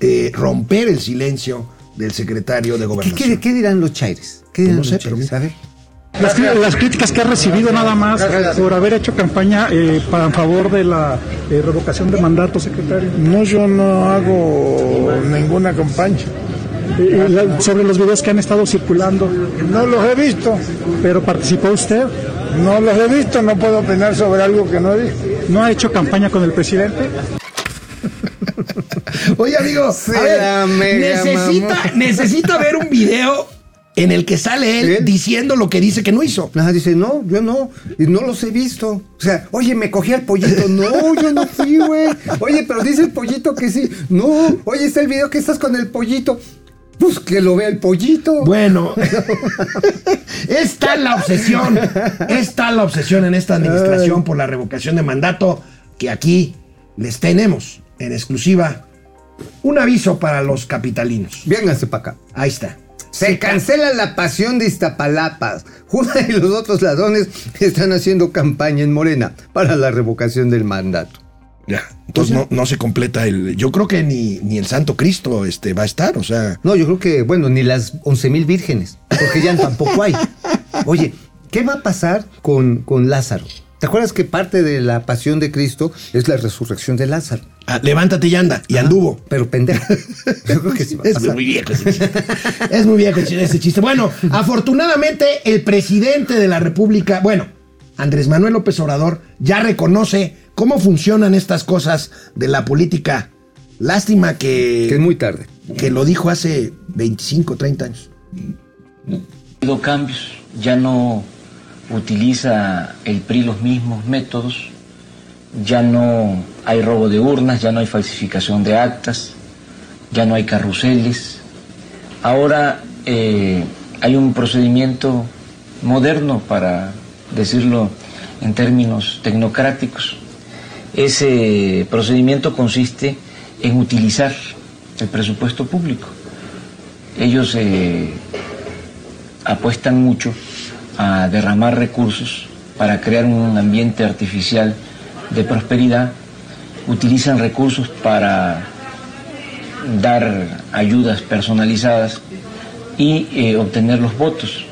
eh, romper el silencio del secretario de chido, güey. ¿Qué, gobernación. qué- qué dirán los chaires? ¿Qué dirán No los sé, pero? A ver. Las, críticas que ha recibido nada más por haber hecho campaña eh, para en favor de la eh, revocación de mandato, secretario. No, yo no hago ninguna campaña. Eh, la- sobre los videos que han estado circulando, No los he visto. pero participó usted. No los he visto, no puedo opinar sobre algo que no he visto. ¿No ha hecho campaña con el presidente? Oye, amigo, a ver, necesita, necesita ver un video en el que sale él ¿Él? diciendo lo que dice que no hizo. Ajá, dice, no, yo no, y no los he visto. O sea, oye, me cogí al pollito. [laughs] No, yo no fui, güey. Oye, pero dice el pollito que sí. No, oye, está el video que estás con el pollito. Pues que lo vea el pollito. Bueno, [laughs] es tal la obsesión, es tal la obsesión en esta administración por la revocación de mandato que aquí les tenemos en exclusiva un aviso para los capitalinos. Vénganse para acá. Ahí está. Se cancela la pasión de Iztapalapas. Juna y los otros ladrones están haciendo campaña en Morena para la revocación del mandato. Ya. Entonces no, no se completa el. Yo creo que ni, ni el Santo Cristo este, va a estar, o sea. No, yo creo que, bueno, ni las 11 mil vírgenes, porque ya tampoco hay. [laughs] Oye, ¿qué va a pasar con, con Lázaro? ¿Te acuerdas que parte de la pasión de Cristo es la resurrección de Lázaro? ah, levántate y anda. Y anduvo. Pero pendejo. [laughs] Yo creo que sí va a Es muy viejo ese chiste. Es muy viejo ese chiste. Bueno, afortunadamente el presidente de la República, bueno, Andrés Manuel López Obrador, ya reconoce cómo funcionan estas cosas de la política. Lástima que, Que es muy tarde. que lo dijo hace 25, 30 años. Ha habido cambios, ya no utiliza el PRI los mismos métodos, ya no hay robo de urnas, ya no hay falsificación de actas, ya no hay carruseles. Ahora eh, hay un procedimiento moderno, para decirlo en términos tecnocráticos. Ese procedimiento consiste en utilizar el presupuesto público. Ellos eh, apuestan mucho a derramar recursos para crear un ambiente artificial de prosperidad, utilizan recursos para dar ayudas personalizadas y eh, obtener los votos.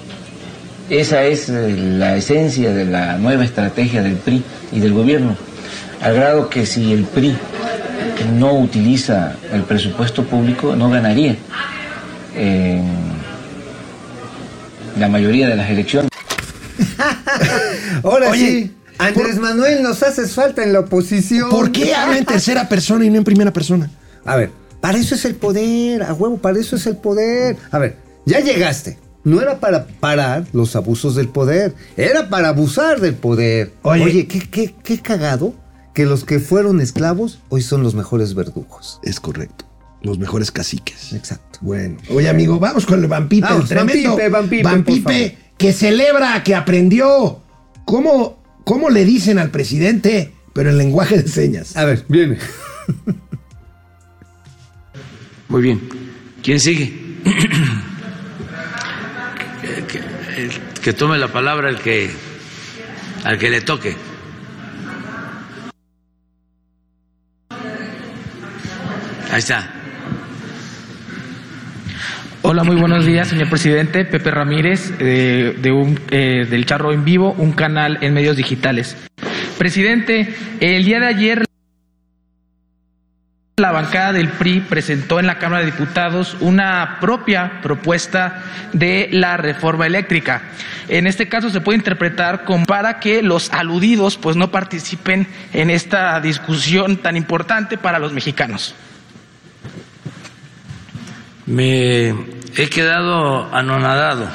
Esa es eh, la esencia de la nueva estrategia del PRI y del gobierno, al grado que si el PRI no utiliza el presupuesto público, no ganaría la mayoría de las elecciones. [laughs] Ahora Oye, sí, Andrés Manuel, nos haces falta en la oposición. ¿Por qué habla en tercera persona y no en primera persona? A ver, para eso es el poder, a huevo, para eso es el poder. A ver, ya llegaste. No era para parar los abusos del poder, era para abusar del poder. Oye. Oye, qué, qué, qué cagado que los que fueron esclavos hoy son los mejores verdugos. Es correcto. Los mejores caciques. Exacto. Bueno, oye amigo, vamos con el Vampipe, Vamos, el tremendo Vampipe, Vampipe, Vampipe que celebra, que aprendió. ¿Cómo, ¿Cómo le dicen al presidente, pero en lenguaje de señas? A ver, viene. Muy bien. ¿Quién sigue? que, que- el- que tome la palabra el que al que le toque. Ahí está. Hola, muy buenos días, señor presidente. Pepe Ramírez, eh, de un, eh, del Charro en Vivo, un canal en medios digitales. Presidente, el día de ayer la bancada del PRI presentó en la Cámara de Diputados una propia propuesta de la reforma eléctrica. En este caso se puede interpretar como para que los aludidos pues no participen en esta discusión tan importante para los mexicanos. Me he quedado anonadado.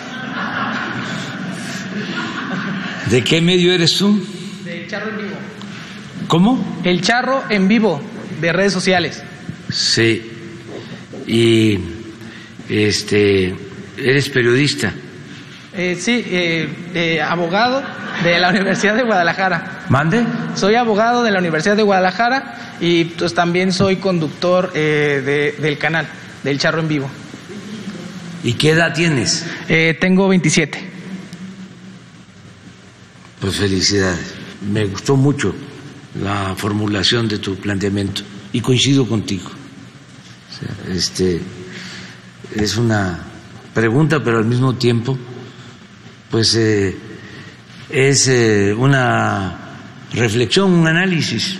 ¿De qué medio eres tú? Del Charro en Vivo. ¿Cómo? El Charro en Vivo de redes sociales. Sí. Y este eres periodista. Eh, sí, eh, eh, abogado de la [laughs] Universidad de Guadalajara. ¿Mande? Soy abogado de la Universidad de Guadalajara y pues también soy conductor eh, de- del canal, del Charro en Vivo. ¿Y qué edad tienes? Eh, tengo 27. Pues felicidades. Me gustó mucho la formulación de tu planteamiento y coincido contigo. O sea, este es una pregunta, pero al mismo tiempo, pues eh, es eh, una reflexión, un análisis.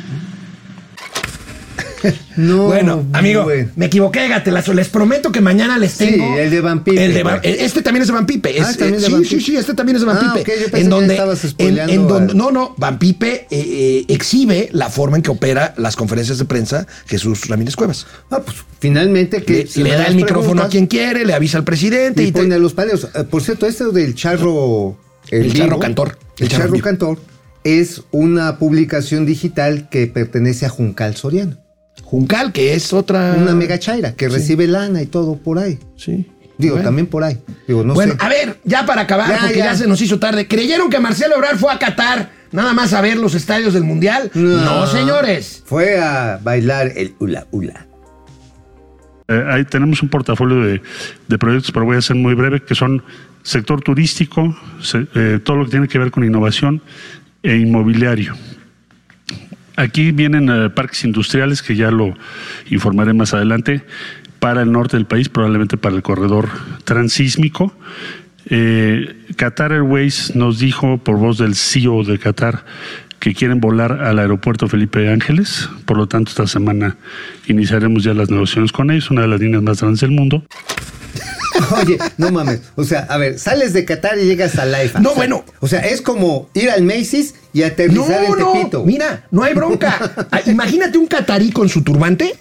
No, bueno, amigo, bueno. me equivoqué, gatelazo. Les prometo que mañana les Sí, tengo. el de Van Pipe, el de Van- güey. este también es de Van Pipe. Ah, Es, ¿también eh, de sí, Van sí, Pipe? sí, este también es de Van Ah, Pipe. ok, yo pensé en donde, estabas en, donde, no, no, Van Pipe eh, eh, exhibe la forma en que opera las conferencias de prensa Jesús Ramírez Cuevas. Ah, pues finalmente que Le, da el micrófono a quien quiere, le avisa al presidente y y te- pone a los paleos. Eh, Por cierto, este del charro. El vivo, Charro Cantor. El, El Charro charro cantor es una publicación digital que pertenece a Juncal Soriano. Juncal, que es otra. Una mega chaira que recibe lana y todo por ahí. Sí. Digo, Bueno. también por ahí. Digo, no bueno, sé. a ver, ya para acabar, Ya, porque ya. ya. se nos hizo tarde. ¿Creyeron que Marcelo Ebrard fue a Qatar nada más a ver los estadios del Mundial? No, señores. Fue a bailar el hula hula. Eh, ahí tenemos un portafolio de, de proyectos, pero voy a ser muy breve, que son sector turístico, se- eh, todo lo que tiene que ver con innovación e inmobiliario. Aquí vienen eh, parques industriales, que ya lo informaré más adelante, para el norte del país, probablemente para el corredor transísmico. Eh, Qatar Airways nos dijo, por voz del CEO de Qatar, que quieren volar al aeropuerto Felipe Ángeles. Por lo tanto, esta semana iniciaremos ya las negociaciones con ellos, una de las líneas más grandes del mundo. [laughs] Oye, no mames. O sea, a ver, sales de Qatar y llegas a Laifa. No, O sea, bueno. O sea, es como ir al Macy's y aterrizar No, en no, Tepito. mira, no hay bronca. [laughs] Ah, Imagínate un catarí con su turbante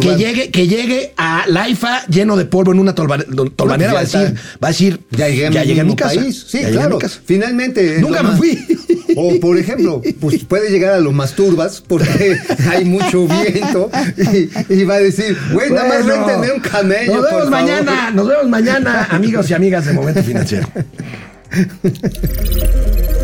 que llegue, que llegue a Laifa lleno de polvo en una tolva- tolvanera. No, va a decir, va a decir, Ya llegué a mi, ya llegué a mi casa. país. Sí, ya claro. casa. Finalmente. Nunca me fui. O, por ejemplo, pues puede llegar a los masturbas porque [laughs] hay mucho viento y, y va a decir, güey, nada más Bueno, réntenme un camello. Nos por vemos favor". mañana, nos vemos mañana, amigos y amigas de Momento Financiero. [laughs]